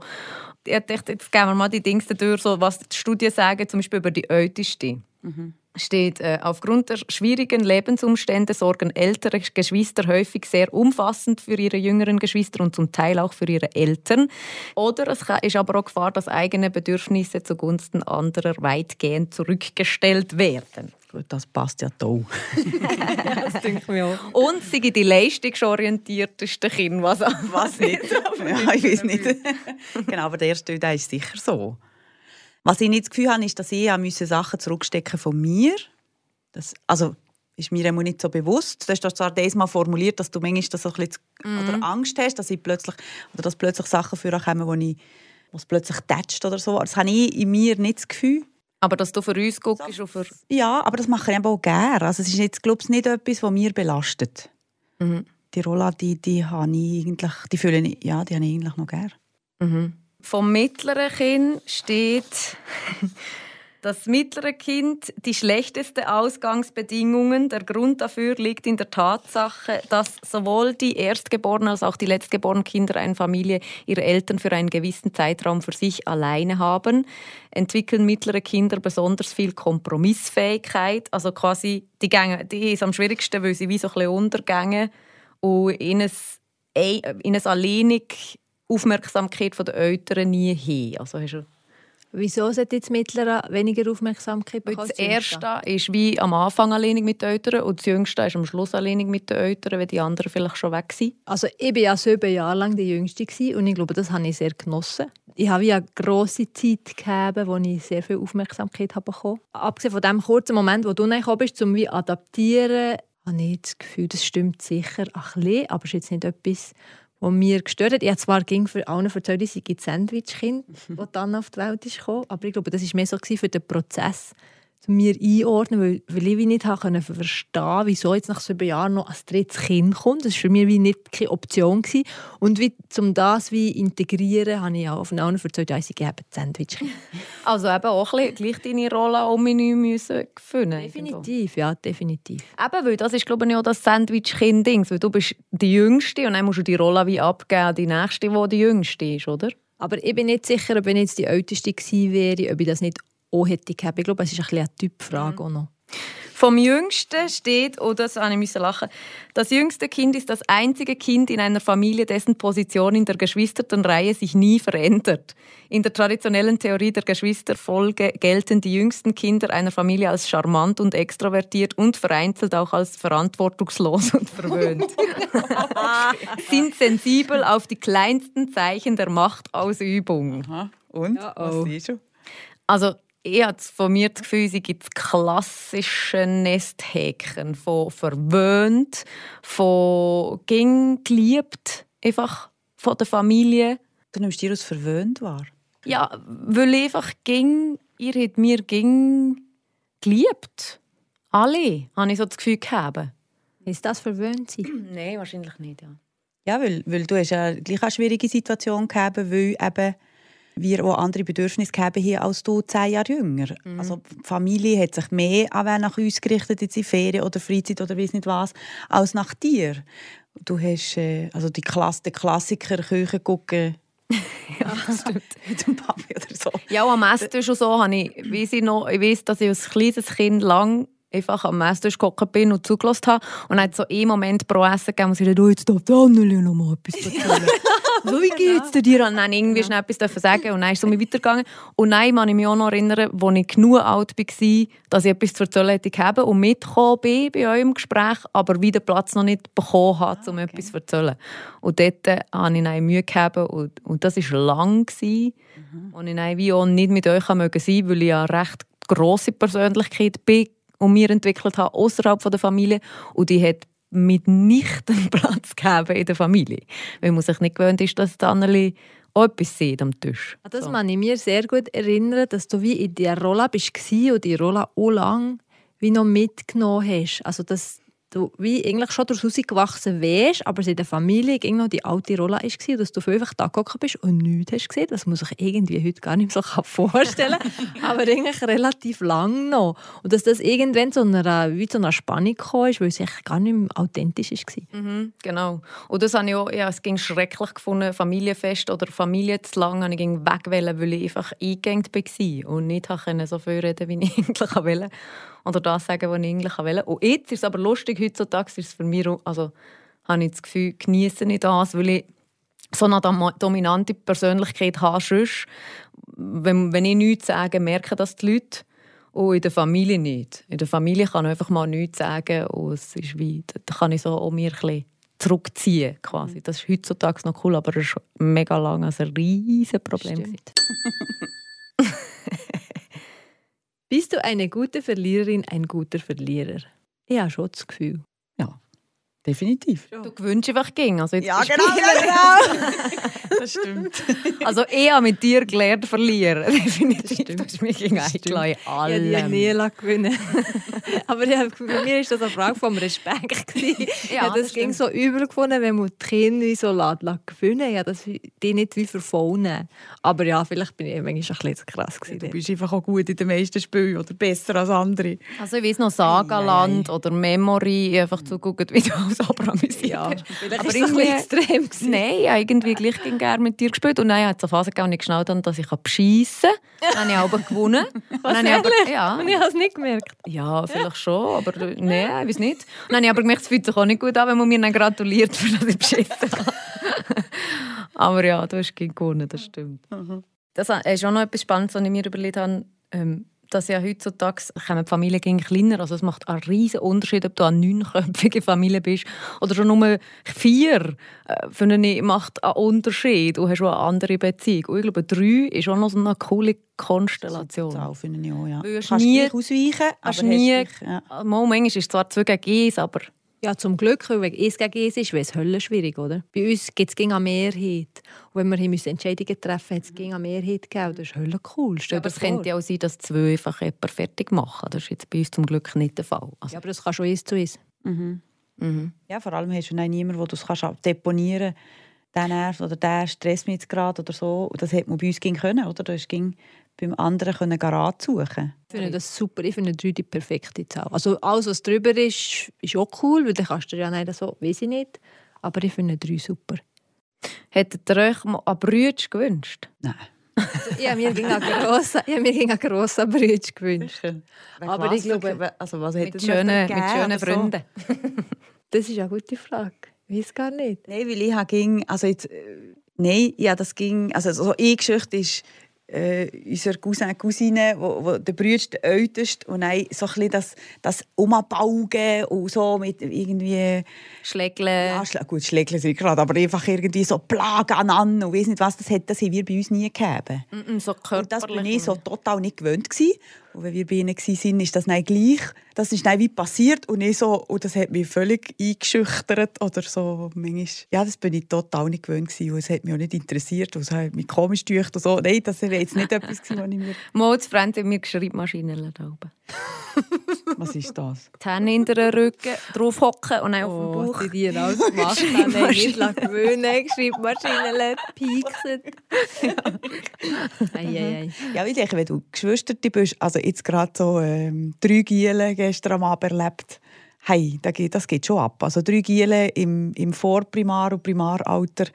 Ich dachte, jetzt gehen wir mal die Dinge durch, so, was die Studien sagen, zum Beispiel über die Älteste. Mhm steht, äh, aufgrund der schwierigen Lebensumstände sorgen ältere Geschwister häufig sehr umfassend für ihre jüngeren Geschwister und zum Teil auch für ihre Eltern. Oder es ist aber auch Gefahr, dass eigene Bedürfnisse zugunsten anderer weitgehend zurückgestellt werden. Gut, das passt ja toll. das denke mir auch. Und sie die leistungsorientierteste Kind, was, was nicht. ja, ich weiß nicht. genau, aber der erste der ist sicher so. Was ich nicht das Gefühl habe, ist, dass ich Sachen zurückstecken von mir. Das, also ist mir nicht so bewusst. Du hast zwar das mal formuliert, dass du manchmal das so ein bisschen mm. oder Angst hast, dass ich plötzlich oder dass plötzlich Sachen für kommen, wo ich wo es plötzlich tätscht oder so. Das habe ich in mir nicht das Gefühl. Aber dass du für uns guckst so, für... Ja, aber das mache ich auch gerne. Also es ist jetzt, glaube ich, nicht etwas, was mir belastet. Mhm. Die Rolle, die, die habe ich eigentlich, die fühle ich, ja, die habe ich eigentlich noch gerne. Mhm. Vom mittleren Kind steht, das mittlere Kind die schlechteste Ausgangsbedingungen. Der Grund dafür liegt in der Tatsache, dass sowohl die erstgeborenen als auch die letztgeborenen Kinder einer Familie ihre Eltern für einen gewissen Zeitraum für sich alleine haben. Entwickeln mittlere Kinder besonders viel Kompromissfähigkeit. Also quasi, die, Gänge, die ist am schwierigsten, weil sie wie so ein bisschen untergängen und ihnen, ihnen alleinig Aufmerksamkeit der Eltern nie hin. Also hast du Wieso sollte jetzt Mittlere weniger Aufmerksamkeit bekommen? Das Erste ist wie am Anfang alleinig mit den Eltern und das Jüngste ist am Schluss alleinig mit den Eltern, wenn die anderen vielleicht schon weg sind. Also ich war ja sieben Jahre lang die Jüngste und ich glaube, das habe ich sehr genossen. Ich habe ja eine grosse Zeit gehabt, wo ich sehr viel Aufmerksamkeit habe bekommen. Abgesehen von dem kurzen Moment, wo du gekommen bist, um wie adaptieren, habe ich das Gefühl, das stimmt sicher ein bisschen, aber es ist jetzt nicht etwas, was mir gestört hat. Ich habe zwar ging für allen erzählt, ich sei Sandwich-Kind, das dann auf die Welt ist gekommen, aber ich glaube, das war mehr so für den Prozess, mir einordnen, weil, weil ich nicht habe verstehen wieso jetzt nach sieben Jahren noch ein drittes Kind kommt. Das war für mich wie nicht keine Option. Gewesen. Und wie, um das wie integrieren, habe ich auch auf einen erzählt, ja, ich habe Sandwich. Also eben auch ein gleich deine Rolle um mich nicht finden Definitiv, ja, definitiv. Eben, weil das ist glaube ich auch das Sandwich-Kind-Ding, weil du bist die Jüngste und dann musst du die Rolle wie abgeben die Nächste, die die Jüngste ist, oder? Aber ich bin nicht sicher, ob ich jetzt die Älteste gewesen wäre, ob ich das nicht auch hätte gehabt. Ich glaube, es ist ein eine Typfrage mhm. auch noch. Vom Jüngsten steht, oder oh, das ich lachen, das jüngste Kind ist das einzige Kind in einer Familie, dessen Position in der Geschwistertenreihe sich nie verändert. In der traditionellen Theorie der Geschwisterfolge gelten die jüngsten Kinder einer Familie als charmant und extrovertiert und vereinzelt auch als verantwortungslos und verwöhnt. Sind sensibel auf die kleinsten Zeichen der Machtausübung. Aha. Und? Ja, oh. Was siehst du? Also ich habe von mir das Gefühl, sie gibt klassische Nesthäkchen von verwöhnt, von ging geliebt, einfach von der Familie. Du nimmst dir als verwöhnt wahr? Ja, weil ich einfach ging, ihr habt mir ging geliebt. Alle, habe ich so das Gefühl gehabt. Ist das verwöhnt sein? Nein, wahrscheinlich nicht, ja. Ja, weil, weil du hast ja gleich eine schwierige Situation gehabt, weil eben wir auch andere Bedürfnisse haben hier als du zehn Jahre jünger. Mhm. Also die Familie hat sich mehr nach uns gerichtet, in Ferien oder Freizeit oder weiß nicht was, als nach dir. Du hast äh, also die Klasse, den Klassiker Küche gucken. ja, das stimmt. Mit dem Papi oder so. Ja, am Esstisch und so habe ich, weiss ich noch, ich weiss, dass ich als kleines Kind lang einfach am Esstisch gekocht bin und zugelassen habe. Und dann hat so einen Moment pro Essen gegeben, wo sie dachte, oh, jetzt darf der Anneli noch mal etwas erzählen. so, wie geht's dir? Und dann irgendwie schnell etwas sagen und dann ist es so weitergegangen. Und nein, kann ich mich auch noch erinnern, als ich genug alt war, dass ich etwas zu erzählen hätte und mitgekommen bin bei eurem Gespräch, aber wieder Platz noch nicht bekommen habe, um okay. etwas zu erzählen. Und dort habe ich dann Mühe gehabt und, und das war lang. Gewesen. Mhm. Und ich wie auch nicht mit euch sein mögen, weil ich eine recht grosse Persönlichkeit bin und mir entwickelt habe, außerhalb der Familie. Und die hat mitnichten Platz gegeben in der Familie. Weil man sich nicht gewöhnt ist, dass die Anneli auch etwas sieht am Tisch. Das so. kann ich mir sehr gut erinnern, dass du wie in dieser Rolle bist und die Rolle auch lang wie noch mitgenommen hast. Also dass, du wie eigentlich schon daraus gewachsen wärst, aber es in der Familie irgendwie die alte Rolle war, dass du einfach da gekommen bist und nichts hast gesehen. Das muss ich irgendwie heute gar nicht mehr so vorstellen, aber eigentlich relativ lang noch. Und dass das irgendwann zu einer, wie zu einer Spannung kam, weil es gar nicht mehr authentisch war. Mhm, genau. Und das habe ich auch, ja, es ging schrecklich gefunden, Familienfest oder Familie zu lang, habe ich weg weil ich einfach eingegangen war und nicht so viel reden, wie ich eigentlich wollte oder das sagen, was ich eigentlich will. Und jetzt ist es aber lustig, heutzutage ist es für mich, also habe ich das Gefühl, genieße ich das, weil ich so eine dominante Persönlichkeit habe. Sonst, wenn, wenn ich nichts sage, merken das die Leute. Und in der Familie nicht. In der Familie kann ich einfach mal nichts sagen und es ist wie, da kann ich so um mir ein bisschen zurückziehen. Quasi. Das ist heutzutage noch cool, aber es ist mega lange ein riesiges Problem. Bist du eine gute Verliererin, ein guter Verlierer? Ich habe schon das Gefühl. Ja, definitiv. Du gewünschst einfach ging. Also ja, genau, genau. das stimmt. Also ich habe mit dir gelernt verlieren. Definitiv. Das, das ist mir gegen eingeladen. Allem. Ich habe nie gewinnen. Aber ja, bei mir war das eine Frage vom Respekt. ja, das, das ging so übel gefunden, wenn man die Kinder so gewinnen ja, das die nicht wie verfaunen. Aber ja, vielleicht bin ich manchmal ein bisschen krass gewesen. Du bist einfach auch gut in den meisten Spielen oder besser als andere. Also ich weiß noch Sagaland oder Memory, einfach zugucken, wie du als Abraham Ja, vielleicht aber ist es ein extrem gewesen. Nein, irgendwie gleich gerne mit dir gespielt. Und dann hat es eine Phase gegeben, ich geschnallt habe, dass ich beschissen kann. Dann habe ich aber gewonnen. Was, ich aber, ja. Und ich habe es nicht gemerkt? Ja, vielleicht schon, aber nein, ich weiß nicht. Und dann habe ich aber gemerkt, es fühlt sich auch nicht gut an, wenn man mir dann gratuliert, für dass ich beschissen habe. aber ja, du hast gewonnen, das stimmt. Mhm. Das ist auch noch etwas Spannendes, was ich mir überlegt habe. Ähm, dass ja heutzutage kommen die Familien kleiner. Also es macht einen riesen Unterschied, ob du eine neunköpfige Familie bist oder schon nur vier. Äh, für eine macht einen Unterschied. Du hast schon eine andere Beziehung. Und ich glaube, drei ist auch noch so eine coole Konstellation. Das finde ich auch, ja. Du kannst nie ausweichen, aber nie, dich, ja. manchmal ist es zwar zwei gegen eins, aber ja, zum Glück, weil eins gegen eins ist, wäre es höllisch schwierig, oder? Bei uns gibt es eine Mehrheit. Und wenn wir hier Entscheidungen treffen müssen, hat es eine Mehrheit gegeben. Das ist höllisch cool. Ja, aber es könnte ja auch sein, dass zwei einfach jemanden fertig machen. Das ist jetzt bei uns zum Glück nicht der Fall. Also. Ja, aber das kann schon eins zu eins. Mhm. Mhm. Ja, vor allem hast du niemanden, wo du es deponieren kannst der nervt oder der stresst mich jetzt gerade oder so. Und das hätte man bei uns können, oder? Das ging beim anderen können Rat suchen. Ich finde das super. Ich finde drei die perfekte Zahl. Also alles, was drüber ist, ist auch cool, weil dann kannst du ja nicht so, weiß ich nicht. Aber ich finde drei super. Hättet ihr euch mal einen Brütsch gewünscht? Nein. ja, mir ging ein grosser, ja, mir ging ein grosser Brütsch gewünscht. Aber ich glaube, also was mit schönen, mit schönen Freunden. das ist eine gute Frage. Ich weiß gar nicht. Nein, weil ich ging, also jetzt, äh, nein, ja, das ging, also so eine Geschichte ist, äh, unser Cousin, Cousine, wo, wo der Bruder der älteste und dann so ein das, das Umabaugen und so mit irgendwie... Schlägle. Ja, schl gut, Schlägle sind gerade, aber einfach irgendwie so Plagen aneinander und weiss nicht was, das, hat, das haben wir bei uns nie gegeben. Mm -mm, so und das war ich so total nicht gewöhnt gewesen. Und wenn wir bei ihnen waren, ist das nicht gleich. Das ist nicht wie passiert und ich so, und das hat mich völlig eingeschüchtert oder so. Manchmal, ja, das bin ich total nicht gewöhnt gewesen und es hat mich auch nicht interessiert und es hat mich komisch gedacht und so. Nein, das wäre jetzt nicht etwas was ich mir... Mal zu mir Schreibmaschinen da oben. Was ist das? Die Hände in den Rücken, drauf hocken und dann auf dem Bauch. Oh, die auch so gemacht haben. Nein, nicht gewöhnen, Schreibmaschinen pieksen. Ja. ja, ich denke, wenn du Geschwister bist, also jetzt gerade so ähm, drei Giele gestern am Abend erlebt, hey, das geht schon ab. Also drei Giele im, im Vorprimar- und Primaralter,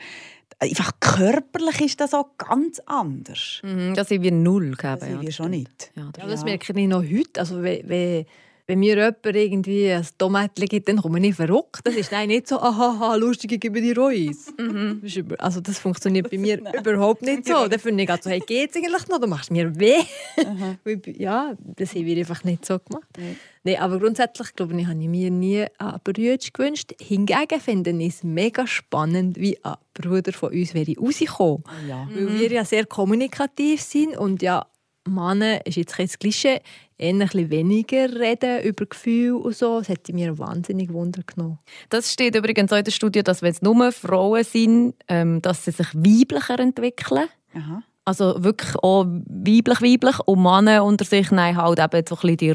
einfach körperlich ist das auch ganz anders. Mhm, das sind wir null. Gegeben, das sind wir schon nicht. Ja, das, ja, das merke ich noch heute. Also, wenn, wenn mir jemand irgendwie ein Tomatli gibt, dann komme ich verrückt. Das ist nicht so, aha, lustig, ich gebe dir Reis. Mhm. Also das funktioniert bei mir überhaupt nicht so. Dann finde ich also, hey, geht's eigentlich noch? Du machst mir weh. Mhm. ja, das haben wir einfach nicht so gemacht. Mhm. Nee, aber grundsätzlich glaube ich, habe ich mir nie einen Bruder gewünscht. Hingegen finde ich es mega spannend, wie ein Bruder von uns wäre rausgekommen. Ja. Weil wir ja sehr kommunikativ sind und ja Männer ist jetzt kein Klischee, eher ein bisschen weniger reden über Gefühle und so. Das hätte mir wahnsinnig Wunder genommen. Das steht übrigens auch in der Studie, dass wenn es nur Frauen sind, ähm, dass sie sich weiblicher entwickeln. Aha. Also wirklich auch weiblich, weiblich. Und Männer unter sich nein, halt eben so ein bisschen die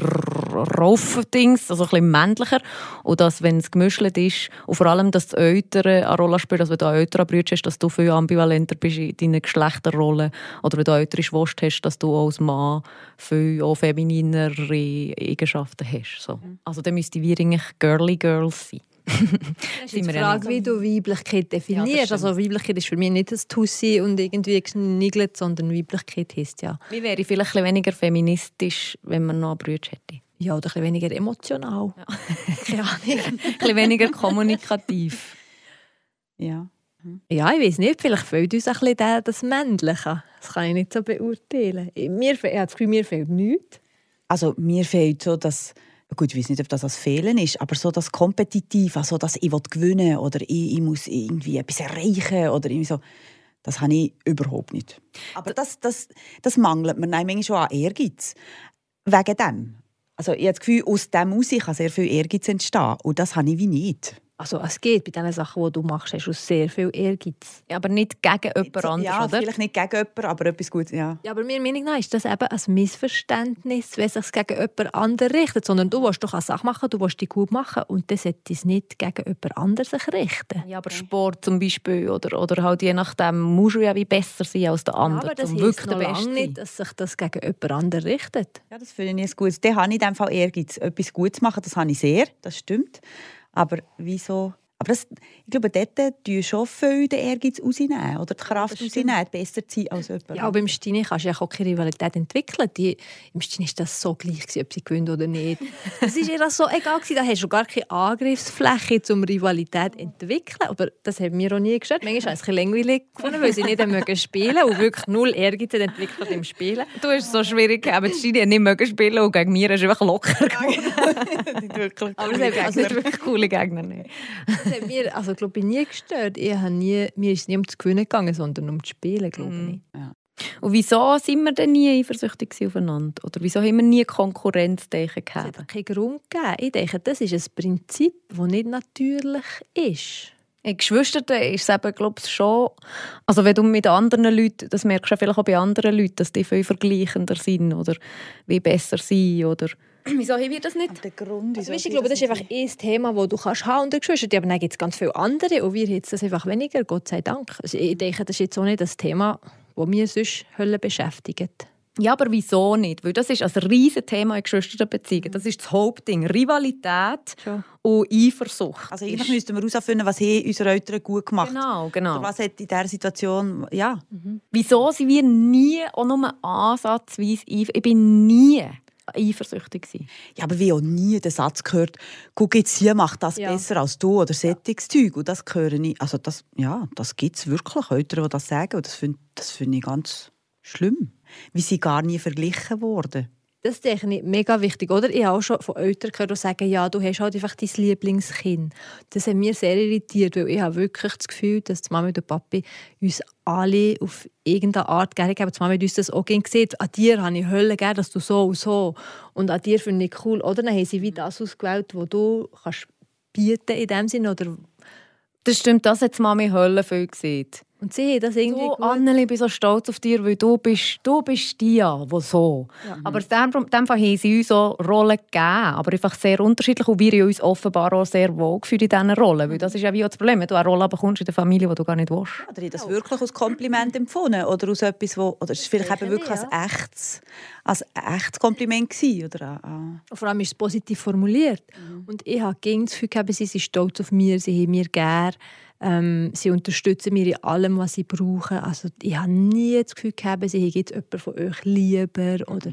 Rauf-Dings, also ein bisschen männlicher. Und dass, wenn es gemischt ist, und vor allem, dass das Ältere eine Rolle spielt, dass wenn du einen älteren Bruder hast, dass du viel ambivalenter bist in deinen Geschlechterrollen. Oder wenn du eine ältere Schwester hast, dass du als Mann viel auch femininere Eigenschaften hast. So. Mhm. Also dann müssten wir eigentlich Girly Girls sein. Das ist die Frage, wie du Weiblichkeit definierst. Ja, also Weiblichkeit ist für mich nicht das Tussi und irgendwie geschniegelt, sondern Weiblichkeit heisst ja... Wie wäre ich vielleicht ein weniger feministisch, wenn man noch Brüder hätte? Ja, oder ein weniger emotional. Ja. Keine Ahnung. ein weniger kommunikativ. Ja. Ja, ich weiß nicht, vielleicht fehlt uns ein bisschen das Männliche. Das kann ich nicht so beurteilen. Mir, das Gefühl, mir fehlt nichts. Also mir fehlt so das gut, ich weiß nicht, ob das als Fehlen ist, aber so das Kompetitiv, also dass ich gewinnen will oder ich, ich muss irgendwie etwas erreichen oder irgendwie so, das habe ich überhaupt nicht. Aber das, das, das mangelt mir manchmal schon an Ehrgeiz. Wegen dem. Also ich habe das Gefühl, aus dem heraus kann sehr viel Ehrgeiz entstehen und das habe ich wie nicht. Also es geht bei den Sachen, die du machst, hast du sehr viel Ehrgeiz. Ja, aber nicht gegen jemand anderes, ja, oder? vielleicht nicht gegen jemanden, aber etwas Gutes, ja. Ja, aber meiner Meinung nach ist das eben ein Missverständnis, wenn es sich gegen jemand anderen richtet. Sondern du willst doch eine Sache machen, du willst die gut machen und dann sollte es nicht gegen jemand anderes sich richten. Ja, aber Sport zum Beispiel oder, oder halt je nachdem musst du ja wie besser sein als der andere, ja, aber das um wirklich der Beste nicht, dass sich das gegen jemand anderen richtet. Ja, das finde ich gut. Dann habe ich in dem Fall Ehrgeiz, etwas gut zu machen, das habe ich sehr, das stimmt. Aber wieso aber das, ich glaube, dort tun schon viel den Ehrgeiz rausnehmen oder die Kraft rausnehmen, besser zu sein als jemand. Ja, aber im Stini kannst du ja auch keine Rivalität entwickeln. Die, Im Stini war das so gleich, ob sie gewinnt oder nicht. Es war ihr so egal. Da hast du gar keine Angriffsfläche, um Rivalität zu entwickeln. Aber das hat mir auch nie gestört. Manchmal habe ich es längweilig gefunden, weil sie nicht mögen spielen und wirklich null Ehrgeiz entwickelt im Spielen. Du hast es so schwierig aber die Stini nicht mögen spielen und gegen mich ist einfach locker geworden. aber es hat also wirklich coole Gegner. Nicht das hat mir also, glaub ich, nie gestört. Ich habe nie, mir ist es nie um zu gewinnen gegangen, sondern um zu spielen, glaube mm. ich. Ja. Und wieso sind wir denn nie eifersüchtig aufeinander? Oder wieso haben wir nie Konkurrenzdeichen gehabt? Es hat keinen Grund gegeben. Ich denke, das ist ein Prinzip, das nicht natürlich ist. In Geschwistern ist es eben, glaube ich, schon... Also wenn du mit anderen Leuten, das merkst du vielleicht auch bei anderen Leuten, dass die viel vergleichender sind oder wie besser sind oder Wieso haben wir das nicht? der Grund, also, weißt, ich glaube, das ist einfach ein Thema, das du kannst haben unter Geschwistern. Aber dann gibt es ganz viele andere und wir haben das einfach weniger, Gott sei Dank. Also ich denke, das ist jetzt auch nicht das Thema, das mir sonst Hölle beschäftigt. Ja, aber wieso nicht? Weil das ist ein riesiges Thema in Geschwisterbeziehungen. Das ist das Hauptding. Rivalität ja. und Eifersucht. Also eigentlich müssten wir herausfinden, was haben unsere Eltern gut gemacht Genau, genau. Oder was hat in dieser Situation, ja. Mhm. Wieso sind wir nie auch nur ansatzweise Ich bin nie eifersüchtig sein. Ja, aber wie auch nie den Satz gehört, guck jetzt hier, mach das ja. besser als du oder sättiges ja. Und das höre ich, also das, ja, das gibt es wirklich Eltern, die das sagen und das finde das find ich ganz schlimm, wie sie gar nie verglichen wurden. Das denke ich mega wichtig, oder? Ich habe auch schon von Eltern gehört, die sagen, ja, du hast halt einfach dein Lieblingskind. Das hat mich sehr irritiert, weil ich habe wirklich das Gefühl, dass die Mama und der Papi uns alle auf irgendeine Art gerne geben. Die Mama hat uns das auch gerne gesehen. An dir habe ich Hölle gerne, dass du so und so. Und an dir finde ich cool. Oder dann haben sie wie das ausgewählt, was du kannst bieten in dem Sinne. Oder das stimmt, das hat die Mama Hölle viel gesehen. Und sie haben das irgendwie du, gut. Anneli, ich bin so stolz auf dich, weil du bist, du bist die, die so. Ja. Aber in dem, dem Fall haben sie uns auch Rollen gegeben, aber einfach sehr unterschiedlich und wir haben uns offenbar auch sehr wohl gefühlt in diesen Rollen, weil das ist ja wie auch das Problem, wenn du eine Rolle bekommst in der Familie, die du gar nicht willst. Ja, oder das wirklich als Kompliment empfunden oder aus etwas, wo, oder es ist vielleicht eben wirklich ja. ein echtes, als echtes Kompliment gewesen, oder? Ah. Vor allem ist es positiv formuliert mhm. und ich habe das Gefühl sie sind stolz auf mich, sie haben mir gerne ähm, sie unterstützen mich in allem, was ich brauche. Also ich habe nie das Gefühl gehabt, sie haben jemanden von euch lieber oder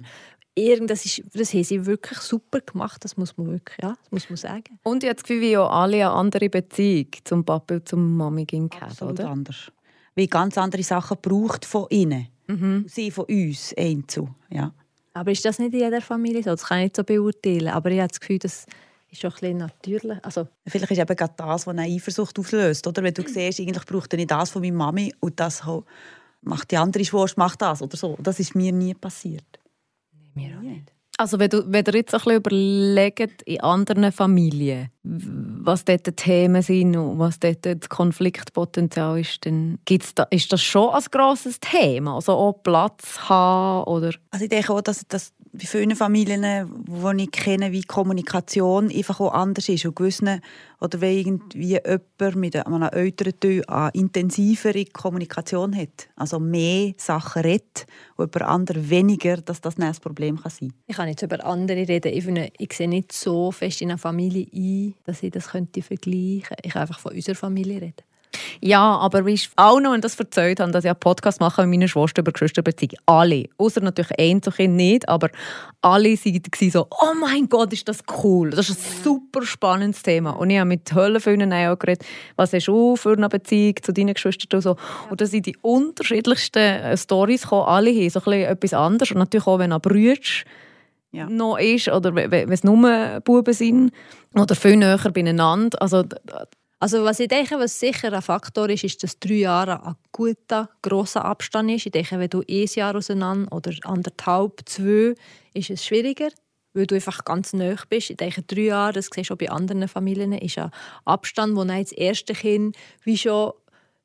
irgend, das, ist, das haben sie wirklich super gemacht, das muss man wirklich, ja, das muss man sagen. Und ich habe das Gefühl, wie auch alle eine andere Beziehung zum Papa und zum Mami gehabt, oder? anders. Wie ganz andere Sachen braucht von ihnen, mhm. sie von uns, einzu, ja. Aber ist das nicht in jeder Familie so? Das kann ich nicht so beurteilen. Aber ich habe das Gefühl, dass ist schon ein bisschen natürlich. Also, Vielleicht ist eben gerade das, was eine Eifersucht auslöst. Oder? Wenn du siehst, eigentlich braucht er nicht das von meiner Mami und das macht die andere Schwester macht das oder so. Das ist mir nie passiert. Nee, mir auch nicht. Also wenn, du, wenn ihr jetzt ein bisschen überlegt, in anderen Familien, was dort die Themen sind und was dort das Konfliktpotenzial ist, dann gibt's da, ist das schon ein grosses Thema? Also auch Platz haben oder... Also ich denke auch, dass, dass bei vielen Familien, die ich kenne, wie Kommunikation einfach auch anders ist. Und gewissen, oder wenn irgendwie jemand mit einem älteren Teil eine intensivere Kommunikation hat, also mehr Sachen redet und über andere weniger, dass das ein Problem kann sein Ich kann jetzt über andere reden. Ich, finde, ich sehe nicht so fest in einer Familie ein, dass ich das könnte vergleichen könnte. Ich kann einfach von unserer Familie reden. Ja, aber wie ich auch noch das erzählt habe, dass ich einen Podcast mache mit meiner Schwester über Geschwisterbeziehungen. Alle. Außer natürlich ein Kind nicht, aber alle waren so, oh mein Gott, ist das cool. Das ist ein super spannendes Thema. Und ich habe mit Hölle vielen auch geredet, was hast du für eine Beziehung zu deinen Geschwistern und so. Und da sind die unterschiedlichsten Stories gekommen. Alle haben so ein bisschen etwas anderes. Und natürlich auch, wenn ein Brüder ja. noch ist oder wenn es nur Buben sind oder viel näher beieinander. Also, also was ich denke, was sicher ein Faktor ist, ist, dass drei Jahre ein guter, grosser Abstand ist. Ich denke, wenn du ein Jahr auseinander oder anderthalb, zwei, ist es schwieriger, weil du einfach ganz nah bist. Ich denke, drei Jahre, das siehst du auch bei anderen Familien, ist ein Abstand, wo das erste Kind wie schon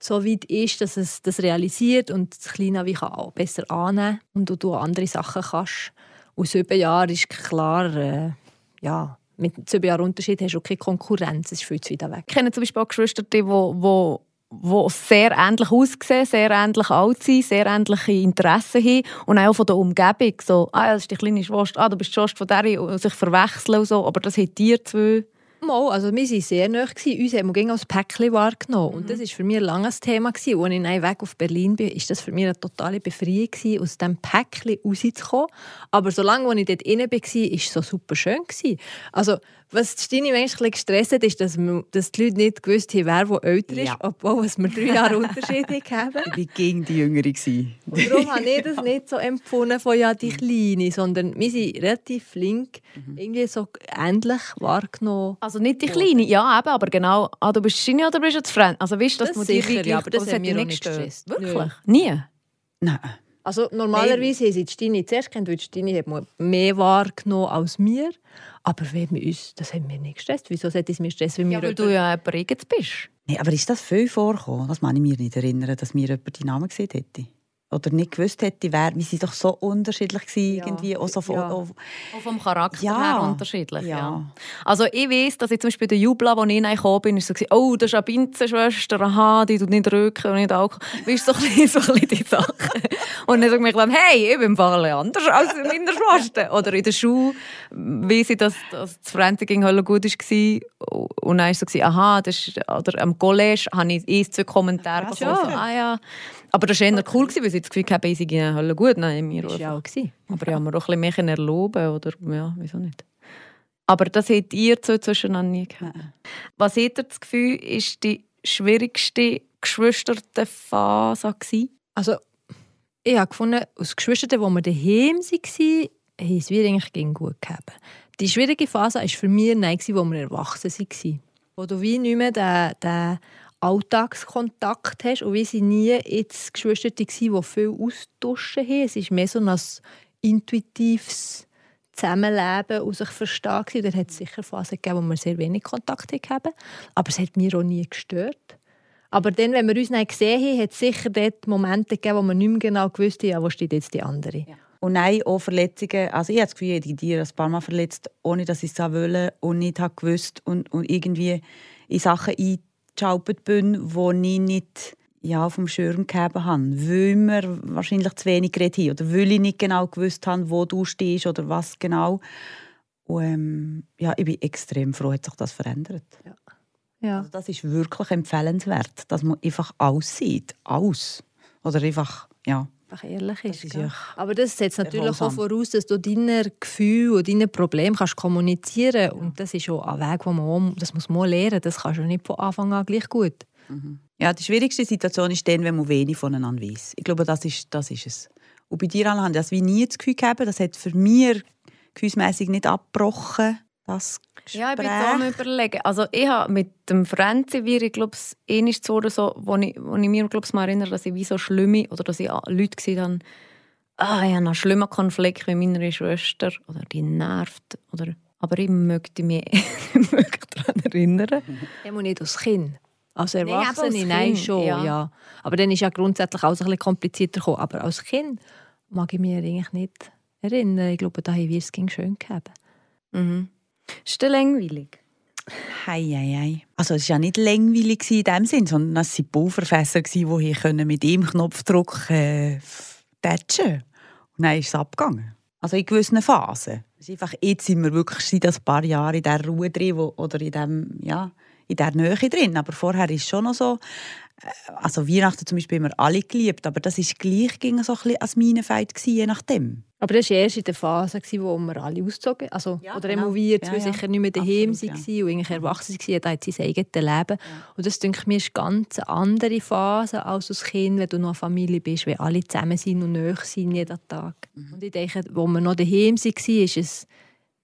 so weit ist, dass es das realisiert und das Kleine wie kann auch besser annehmen und du andere Sachen kannst. Und sieben Jahre ist klar, äh, ja, mit sieben Jahren Unterschied hast du keine Konkurrenz, es ist viel zu weit weg. Ich kenne zum Beispiel auch Geschwister, die, wo die sehr ähnlich aussehen, sehr ähnlich alt sind, sehr ähnliche Interessen haben und auch von der Umgebung. So, ah, das ist die kleine Schwester, ah, du bist die Schwester von der und sich verwechseln und so, aber das hat dir zwei Mal, also wir waren sehr nah. Uns haben wir als Päckchen wahrgenommen. Mhm. Und das war für mich ein langes Thema. Als ich weg auf Berlin bin, war das für mich eine totale Befreiung, aus diesem Päckchen rauszukommen. Aber solange ich dort drin war, war es so super schön. Also, was Stini manchmal gestresst hat, ist, dass, dass die Leute nicht gewusst haben, wer wo älter ist, ja. obwohl wir drei Jahre Unterschied haben. Ich war gegen die Jüngere. Und darum habe ich das nicht so empfunden von ja, die Kleine, sondern wir sind relativ flink, mhm. irgendwie so ähnlich wahrgenommen. Also nicht die Kleine, ja eben, aber genau, ah, du bist Stini oder bist du zu Freund? Also weißt, dass das man sicher, ja, aber das, das hat mich nicht gestresst. Wirklich? Nö. Nie? Nein. Also normalerweise haben sie die Stini zuerst kennt, weil die Stini hat mehr wahrgenommen als wir. Aber wenn wir uns, das haben wir nicht gestresst. Wieso sollte es mir stressen, wenn ja, weil du ja jemand bist? Nee, aber ist das viel vorgekommen? Das kann ich mich nicht erinnern, dass mir jemand die Namen gesehen hätte oder nicht gewusst hätte, wer, wie sie doch so unterschiedlich waren, ja. irgendwie, auch, so von, ja. auch, auch vom Charakter ja. her unterschiedlich. Ja. Also ich weiß, dass ich zum Beispiel der Jubla, wo ich gekommen bin, ist so oh, das ist eine Binzenschwester, aha, die tut nicht rücken und nicht Alkohol. Weißt du, so ein bisschen, so ein bisschen die Sachen. und dann sage ich mir, hey, ich bin ein anders als meine Schwester. Oder in der Schule weiss ich, dass, dass das Fremdging gut war. Und dann war es so, aha, das ist, oder am College habe ich ein, zwei Kommentare bekommen. Ah, ja. Aber das war eher cool, weil sie das Gefühl hatten, sie gehen Hölle gut. Nein, wir das war auch. Aber ich habe mir auch ein bisschen mehr erlauben oder ja, wieso nicht. Aber das habt ihr so zwischeneinander nie gehabt. Was habt ihr das Gefühl, ist die schwierigste Geschwisterphase gewesen? Also, ich habe gefunden, als Geschwister, die wir daheim waren, haben es wir eigentlich gut gehabt. Die schwierige Phase war für mich, als wir erwachsen waren. Wo du wie nicht mehr den, den Alltagskontakt hast und wie sie nie jetzt Geschwister die viel austauschen haben. Es ist mehr so ein intuitives Zusammenleben und sich verstehen. Da hat es sicher Phasen gegeben, wo wir sehr wenig Kontakt hatten. Aber es hat mir auch nie gestört. Aber dann, wenn wir uns nicht gesehen haben, hat es sicher dort Momente gegeben, wo wir nicht mehr genau gewusst haben, wo steht jetzt die andere. Ja. Und nein, auch Verletzungen. Also ich habe das Gefühl, ich habe die ein paar Mal verletzt, ohne dass ich es wollte und nicht gewusst und, und irgendwie in Sachen ein eingeschaltet bin, wo ich nicht ja, dem Schirm gehabt habe, weil wir wahrscheinlich zu wenig geredet haben oder weil ich nicht genau gewusst habe, wo du stehst oder was genau. Und, ähm, ja, ich bin extrem froh, dass sich das verändert. Ja. Ja. Also das ist wirklich empfehlenswert, dass man einfach aussieht, aus. Oder einfach, ja. Einfach ehrlich ist. ist ja Aber das setzt natürlich auch voraus, dass du deine Gefühle und deine Probleme kannst kommunizieren kannst. Ja. Und das ist auch ein Weg, wo man, das muss man lernen. Das kannst du nicht von Anfang an gleich gut. Mhm. Ja, die schwierigste Situation ist dann, wenn man wenig voneinander weiß. Ich glaube, das ist, das ist es. Und bei dir, Anna, habe ich das wie nie das Gefühl gehabt. Das hat für mich gefühlsmässig nicht abgebrochen das Gespräch. Ja, ich bin am überlegen. Also ich habe mit dem Franzi, wie ich glaube, es zu oder so, wo ich, wo ich mir glaube mal erinnere, dass ich wie so schlimme, oder dass ich Leute gesehen habe, ah, ich habe einen schlimmen Konflikt mit meiner Schwester, oder die nervt, oder... Aber ich möchte mich daran erinnern. Ich muss nicht als Kind. Als Erwachsene, nee, nein, schon, ja. ja. Aber dann ist ja grundsätzlich auch ein bisschen komplizierter gekommen. Aber als Kind mag ich mich eigentlich nicht erinnern. Ich glaube, da haben wir es ging schön gehabt. Mhm. Ist das langweilig? Hei, hei, hei. Also es war ja nicht langweilig in dem Sinn, sondern es waren Bauverfässer, die hier mit ihm Knopfdruck äh, tätschen Und dann ist es abgegangen. Also in gewissen Phasen. Es ist einfach, jetzt sind wir wirklich seit ein paar Jahren in dieser Ruhe drin wo, oder in, dem, ja, in dieser Nähe drin. Aber vorher ist es schon noch so, also Weihnachten zum Beispiel wir alle geliebt, aber das ist gleich ging so ein bisschen als Minenfeld je nachdem. Aber das war erst in der Phase, wo wir alle ausgezogen also, Ja, Oder genau. immer wir Ja, zwei ja. sicher nicht mehr daheim Absolut, waren und eigentlich erwachsen waren. Jeder hat sein eigenes Leben. Und das denke ich mir ist eine ganz andere Phase als als Kind, wenn du noch eine Familie bist, wenn alle zusammen sind und nahe sind jeden Tag. Und ich denke, wo wir noch daheim waren, ist es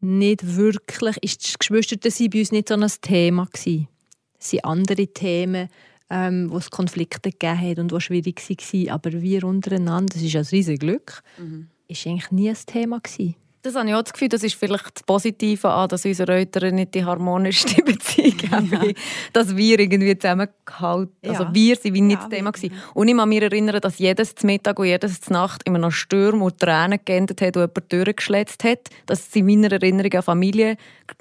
nicht wirklich, ist das Geschwistersein bei uns nicht so ein Thema gewesen. Es sind andere Themen, ähm, wo es Konflikte gegeben hat und die schwierig waren. Aber wir untereinander, das ist ja ein riesiges Glück, ist eigentlich nie ein Thema gewesen. Das habe ich auch das Gefühl, das ist vielleicht das Positive an, dass unsere Eltern nicht die harmonischste Beziehung haben. Dass wir irgendwie zusammengehalten Also Ja. wir sind wie nicht Ja, das Thema. Gewesen. Und ich kann mich erinnern, dass jedes Mittag und jedes Nacht immer noch Stürme und Tränen geendet hat und jemand durchgeschletzt hat. Das ist in meiner Erinnerung an Familie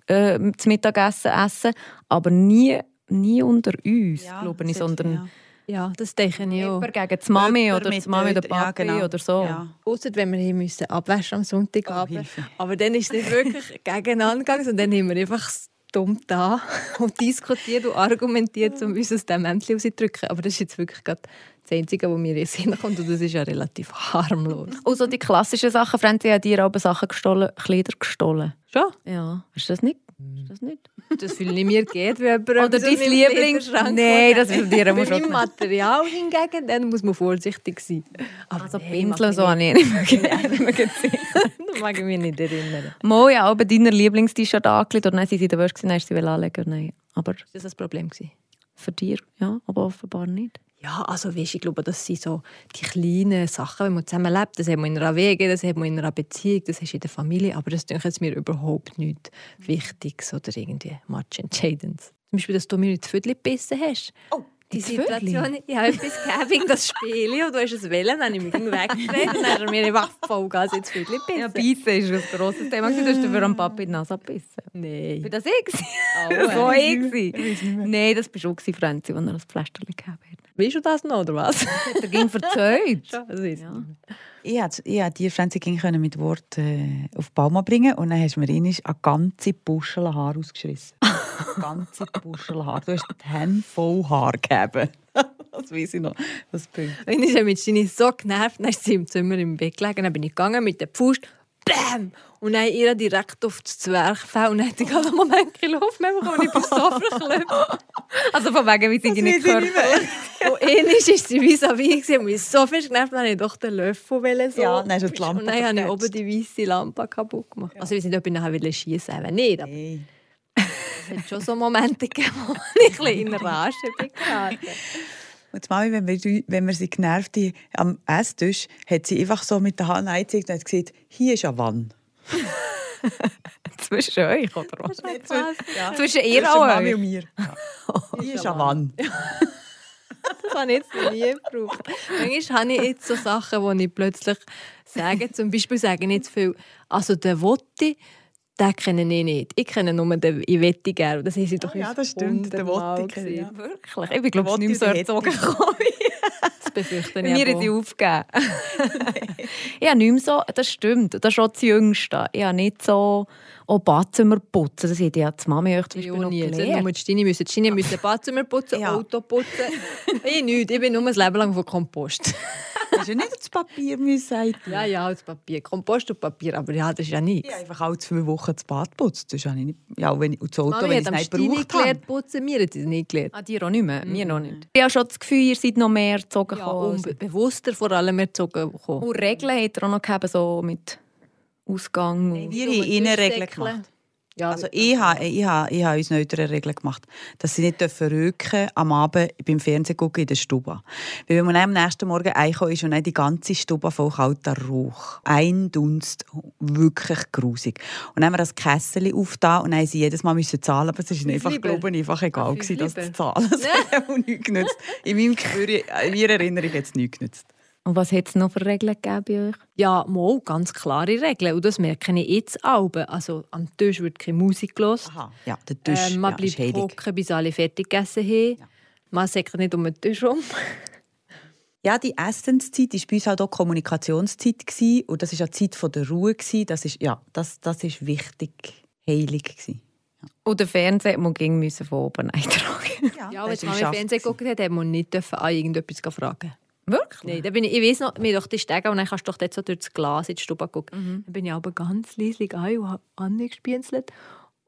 äh, zum Mittagessen essen. Aber nie, nie unter uns, glaube ich, sondern Ja, das denke ich auch. gegen die Mami oder die Mami oder ja, genau. oder so. Ja. Ausser wenn wir hier müssen abwaschen am Sonntagabend. Oh. Aber dann ist es nicht wirklich gegeneinander gegangen, sondern dann haben wir einfach dumm da und diskutiert und argumentiert, um uns aus diesem Männchen rauszudrücken. Aber das ist jetzt wirklich gerade das Einzige, was mir in den Sinn kommt und das ist ja relativ harmlos. Und so die klassischen Sachen, Franzi hat dir aber Sachen gestohlen, Kleider gestohlen. Schon? Ja. Ist das nicht? Ist das nicht? Das ich mir geht, wenn Oder dein Lieblings- Nein, das ist dir Bei immer schon Material hingegen, dann muss man vorsichtig sein. Aber Also nein, Pinsel so habe ich nicht mehr, gesehen. Das mag ich mich nicht erinnern. Mo, ja, aber deiner Lieblings-T-Shirt angelegt oder nein, sie sind in der Wäsche, dann du sie anlegen Nein, aber Das war das Problem. gewesen. für dich, ja, aber offenbar nicht. Ja, also weißt, ich glaube, das sind so die kleinen Sachen, wenn man zusammen lebt. Das hat man in einer Wege, das hat man in einer Beziehung, das ist in der Familie. Aber das ich mir überhaupt nicht Wichtiges oder irgendwie much Entscheidendes. Zum Beispiel, dass du mir ins Viertel gebissen hast. Oh, die? Situation, ich habe etwas wegen das Spiel und du hast es wählen, dann habe ich mich weggedreht und dann hat er mir einfach Vollgas ins Viertel gebissen. Ja, Beißen ist ein grosses Thema. Du hast dafür am Papa in die Nase gebissen. Nein. Bin das ich? gewesen? Das war ich. Nein, das du, gewesen, Franzi, als er das Pflasterchen gehabt hat. Weißt du das noch, oder was? Der ging verzeugt. Ich Ja. nicht. Ich hätte ich hätte die Franzi ging können mit Wort äh, auf Palma bringen und dann hast du mir eine ganze Buschel Haar ausgeschissen. eine ganze Buschel Haar. Du hast die Hände voll Haar gegeben. das weiß ich noch. Das Bild. Und ich habe mit Stini so genervt, dann ist sie im Zimmer im Bett gelegen, dann bin ich gegangen mit der Faust, BÄM! Und dann ihr direkt auf das Zwerchfell und dann ich gerade einen Moment keine Luft mehr bekommen und ich bin so verklebt. Also von wegen, wie sie nicht weiß ich nicht. Und ähnlich war sie vis-à-vis und mich so viel genervt, dann ich doch den Löffel wollen, so. Ja, dann hast du die Lampe Und dann habe ich oben die weiße Lampe kaputt gemacht. Also ich weiß nicht, ob ich nachher schießen wollte, nicht, aber Hey. es hat schon so Momente gegeben, wo ich ein bisschen in Rage bin geraten. Und die Mami, wenn wir, wenn wir sie genervt haben, am Esstisch, hat sie einfach so mit der Hand eingezeigt und hat gesagt, hier ist eine Wanne. Zwischen euch, oder was? Ja. Zwischen ihr Zwischen auch Mami euch? und mir. Ja. Hier ist eine Wanne. Das habe ich jetzt noch nie gebraucht. Manchmal habe ich jetzt so Sachen, die ich plötzlich sage. Zum Beispiel sage ich nicht viel, also den Wotti, den kenne ich nicht. Ich kenne nur den Ivettiger. Das haben sie doch Ah ja, das stimmt, den Wotti gesehen. Wirklich? Ich bin, glaube ich, nicht mehr so erzogen gekommen. Das befürchte ich mir ist auch. aufgegeben. ich habe nicht mehr so, das stimmt, das ist auch das Jüngste. Ich habe nicht so auch Badzimmer putzen. Das hätte ja die Mami euch zum Beispiel noch gelernt. nur die müssen. Die Stini müssen Badzimmer putzen, Ja. Auto putzen. ich nicht. Ich bin nur ein Leben lang von Kompost. Hast du nicht das Papier müssen sagen? ja, ja, das Papier. Kompost und Papier. Aber ja, das ist ja nichts. Ich habe einfach alle zwei Wochen das Bad putzt. Das habe ich nicht. Ja, wenn ich, und das Auto, Mami wenn ich es nicht gebraucht habe. gelernt putzen, hat sie es nicht gelernt. Ah, dir auch nicht mehr? Mir noch nicht. Ich habe schon das Gefühl, ihr seid noch mehr erzogen Ja, und be- bewusster vor allem erzogen gekommen. Und Regeln hat er auch noch gehabt, so mit Ausgang. Und Wir haben ihnen Regeln gemacht. Ja, Also ich habe, ich habe, ich habe uns neutere Regeln gemacht, dass sie nicht dürfen rücken am Abend beim Fernsehen gucken in der Stube. Weil wenn man am nächsten Morgen reinkommt, ist und dann die ganze Stube voll kalter Rauch. Ein Dunst, wirklich grusig. Und dann haben wir das Kessel aufgetan und dann sie jedes Mal müssen zahlen, aber es ist einfach, glaube ich, einfach egal gewesen, das zu zahlen. Das hat auch nichts genützt. In meinem Gefühl, in meiner Erinnerung hat es nichts genützt. Und was hat es noch für Regeln gegeben bei euch? Ja, mal, ganz klare Regeln. Und das merke ich jetzt auch. Also am Tisch wird keine Musik los. Aha, ja, der Tisch Ähm, man ja, ist bleibt hocken, bis alle fertig gegessen haben. Ja. Man säckert nicht um den Tisch herum. Ja, die Essenszeit war bei uns halt auch Kommunikationszeit. Gewesen. Und das war ja die Zeit der Ruhe. Gewesen. Das ist, ja, das, das ist wichtig, heilig. Gewesen. Und der Fernseher ging müssen von oben eintragen. Ja, wenn man im Fernsehen geguckt hat, hat man nicht dürfen an irgendetwas fragen. Wirklich? Nein, da bin ich, ich weiss noch, wir doch die Stege und dann kannst du doch dort so durch das Glas in die Stube gucken. Dann bin ich aber ganz leislich ein und habe angespienzelt.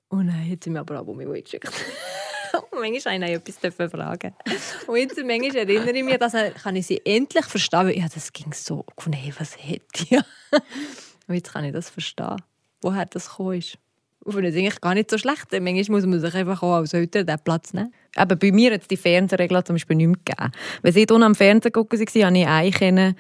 Und dann hat sie mir aber auch um mich geschickt. und manchmal habe ich etwas fragen. Und jetzt manchmal erinnere ich mich, dass ich, kann ich sie endlich verstehen, weil ja, das ging so, hey, was hätte ich? und jetzt kann ich das verstehen, woher das gekommen ist. Und finde es eigentlich gar nicht so schlecht. Manchmal muss man sich einfach auch als Eltern den Platz nehmen. Aber bei mir hat es die Fernsehregeln zum Beispiel nicht mehr gegeben. Wenn sie unten am Fernsehen gucken waren, habe ich einen kennen.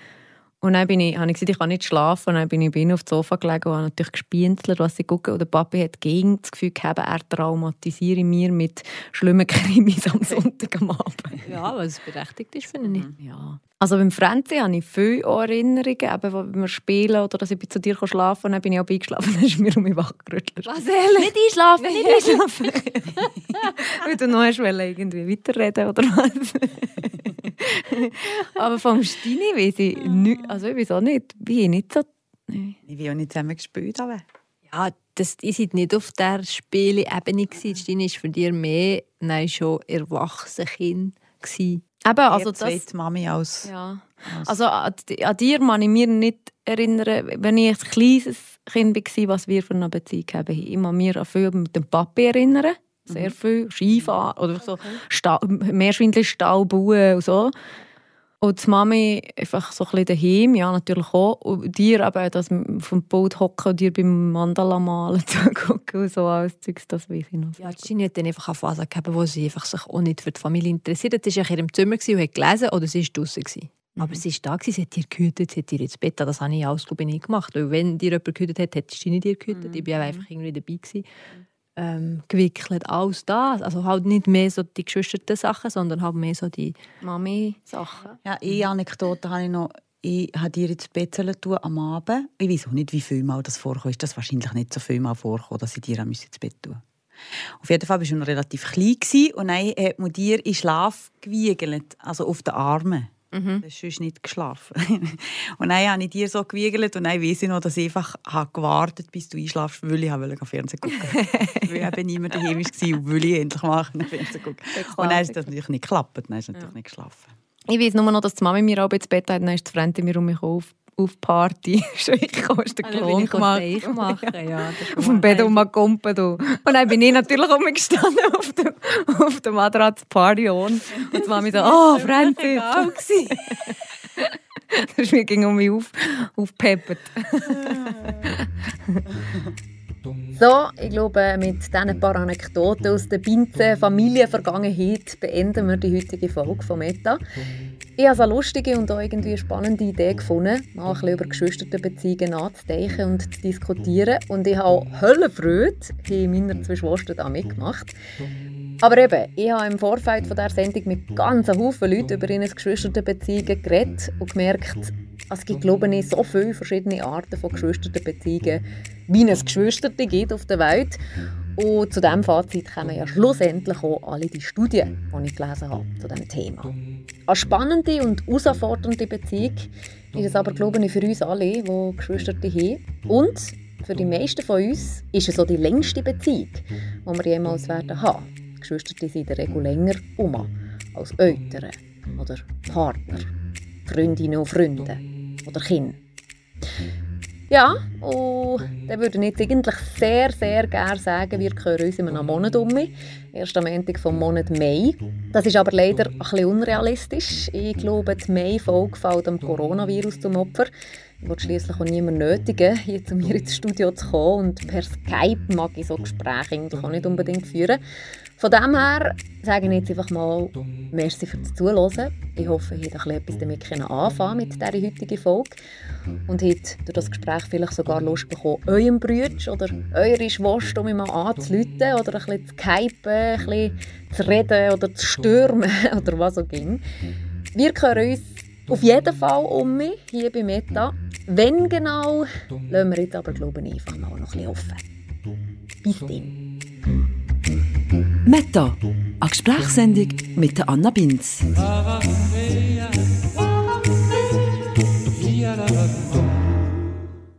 Und dann bin ich, habe ich gesagt, ich kann nicht schlafen. Und dann bin ich ihnen auf dem Sofa gelegen und habe natürlich gespienzelt, was sie gucken. Und der Papi hat gegen das Gefühl gehabt, er traumatisiere mich mit schlimmen Krimis am Sonntag am Abend. Ja, was berechtigt ist, finde ich. Ja. Also beim Fernsehen habe ich viele Erinnerungen, eben, wo wir spielen oder dass ich zu dir schlafen kann. Dann bin ich auch eingeschlafen, dann ist mir um mich wachgerüttelt. Was, ehrlich? Nicht einschlafen, nicht einschlafen. Weil du noch hast irgendwie weiterreden oder was. Aber vom Stini weiß ich nicht, also ich weiß auch nicht, wie ich nicht so... Nein. Ich will auch nicht zusammen gespielt haben. Ja, das, ihr seid nicht auf der Spiele-Ebene. gewesen. Die Stine war für dich mehr nein, schon erwachsen Kind. gewesen. Eben, also das... zweite Mami als... Ja. Also an, an dir kann ich mich nicht erinnern, wenn ich ein kleines Kind war, was wir für eine Beziehung haben. Ich kann mich an viel mit dem Papi erinnern. Sehr viel. Skifahren oder so Sta Meerschwindel, Stall bauen und so. Und die Mami einfach so ein bisschen daheim, ja, natürlich auch. Und dir eben, dass vom Boot hocken und dir beim Mandala malen zugucken und so alles Zeugs, das weiß ich noch. Ja, die Stine hat dann einfach eine Phase gehabt, wo sie einfach sich auch nicht für die Familie interessiert hat. Sie war in ihrem Zimmer und hat gelesen oder sie war draußen. gewesen. Aber sie war da, sie hat dir gehütet, sie hat dir ins Bett. Das habe ich alles glaube ich, nicht gemacht. Weil wenn dir jemand gehütet hat, hat die Stine dir gehütet. Ich war einfach irgendwie dabei. Gewesen. Ähm, gewickelt, alles das. Also halt nicht mehr so die geschwisterten Sachen, sondern halt mehr so die... Mami-Sachen. Ja, eine Anekdote habe ich noch. Ich habe dir ins Bett tun am Abend. Ich weiß auch nicht, wie viel Mal das vorkommt. Ist das wahrscheinlich nicht so viel Mal vorkommen, dass ich dir ins Bett tun Auf jeden Fall warst du noch relativ klein und dann hat man dir in Schlaf gewiegelt, also auf den Armen. Mhm. Du hast sonst nicht geschlafen. und dann habe ich dir so gewiegelt und dann weiss ich noch, dass ich einfach habe gewartet bis du einschlafst, weil ich wollte Fernsehen gucken. weil eben niemand daheim war und weil ich endlich mal Fernsehen gucken Und dann ist das natürlich nicht geklappt, dann ist natürlich nicht geschlafen. Ich weiß nur noch, dass die Mami mir auch ins Bett hat, dann ist die Freundin mir um mich auf, auf Party. Ich hast den Klon gemacht. Ich machen. Ja, Auf dem Bett rumgekumpelt. du. Und dann bin ich natürlich um mich gestanden auf dem, auf dem Matratz Party on. Und die Mami so, oh, Franzi. Das ist mir ging um mich auf, aufgepeppert. So, ich glaube, mit diesen paar Anekdoten aus der Binze Familienvergangenheit beenden wir die heutige Folge von Meta. Ich habe eine lustige und auch irgendwie spannende Idee gefunden, mal ein bisschen über Geschwisterbeziehungen nachzudenken und zu diskutieren. Und ich habe Höllenfreude, haben meine zwei Schwestern da mitgemacht. Aber eben, ich habe im Vorfeld von dieser Sendung mit ganz Haufen Leuten über ihre Geschwisterbeziehungen geredet und gemerkt, es gibt, glaube ich, so viele verschiedene Arten von Geschwisterbeziehungen, wie es Geschwister gibt auf der Welt. Und zu diesem Fazit kommen ja schlussendlich auch alle die Studien, die ich gelesen habe zu diesem Thema. Eine spannende und herausfordernde Beziehung ist es aber, glaube ich, für uns alle, die Geschwister haben. Und für die meisten von uns ist es so die längste Beziehung, die wir jemals werden haben. Geschwister sind in der Regel länger um als Eltern oder Partner, Freundinnen und Freunde oder Kinder. Ja, und dann würde ich jetzt eigentlich sehr, sehr gerne sagen, wir hören uns in einem Monat um. Erst am Ende vom Monat Mai. Das ist aber leider ein bisschen unrealistisch. Ich glaube, die Mai-Folge fällt dem Coronavirus zum Opfer. Ich will schliesslich auch niemanden nötigen, hier zu mir ins Studio zu kommen. Und per Skype mag ich so Gespräche eigentlich auch nicht unbedingt führen. Von dem her sage ich jetzt einfach mal merci fürs Zuhören. Ich hoffe, ihr habt etwas damit anfangen mit dieser heutigen Folge. Und habt durch das Gespräch vielleicht sogar Lust bekommen, eurem Brütsch oder eure Schwester um mal anzuleiten oder ein bisschen zu hypen, ein bisschen zu reden oder zu stürmen oder was auch immer. Wir hören uns auf jeden Fall um mich, hier bei Meta. Wenn genau, lassen wir jetzt aber glaube ich, einfach mal noch ein bisschen offen. Bis dann. Meta, eine Gesprächssendung mit Anna Binz.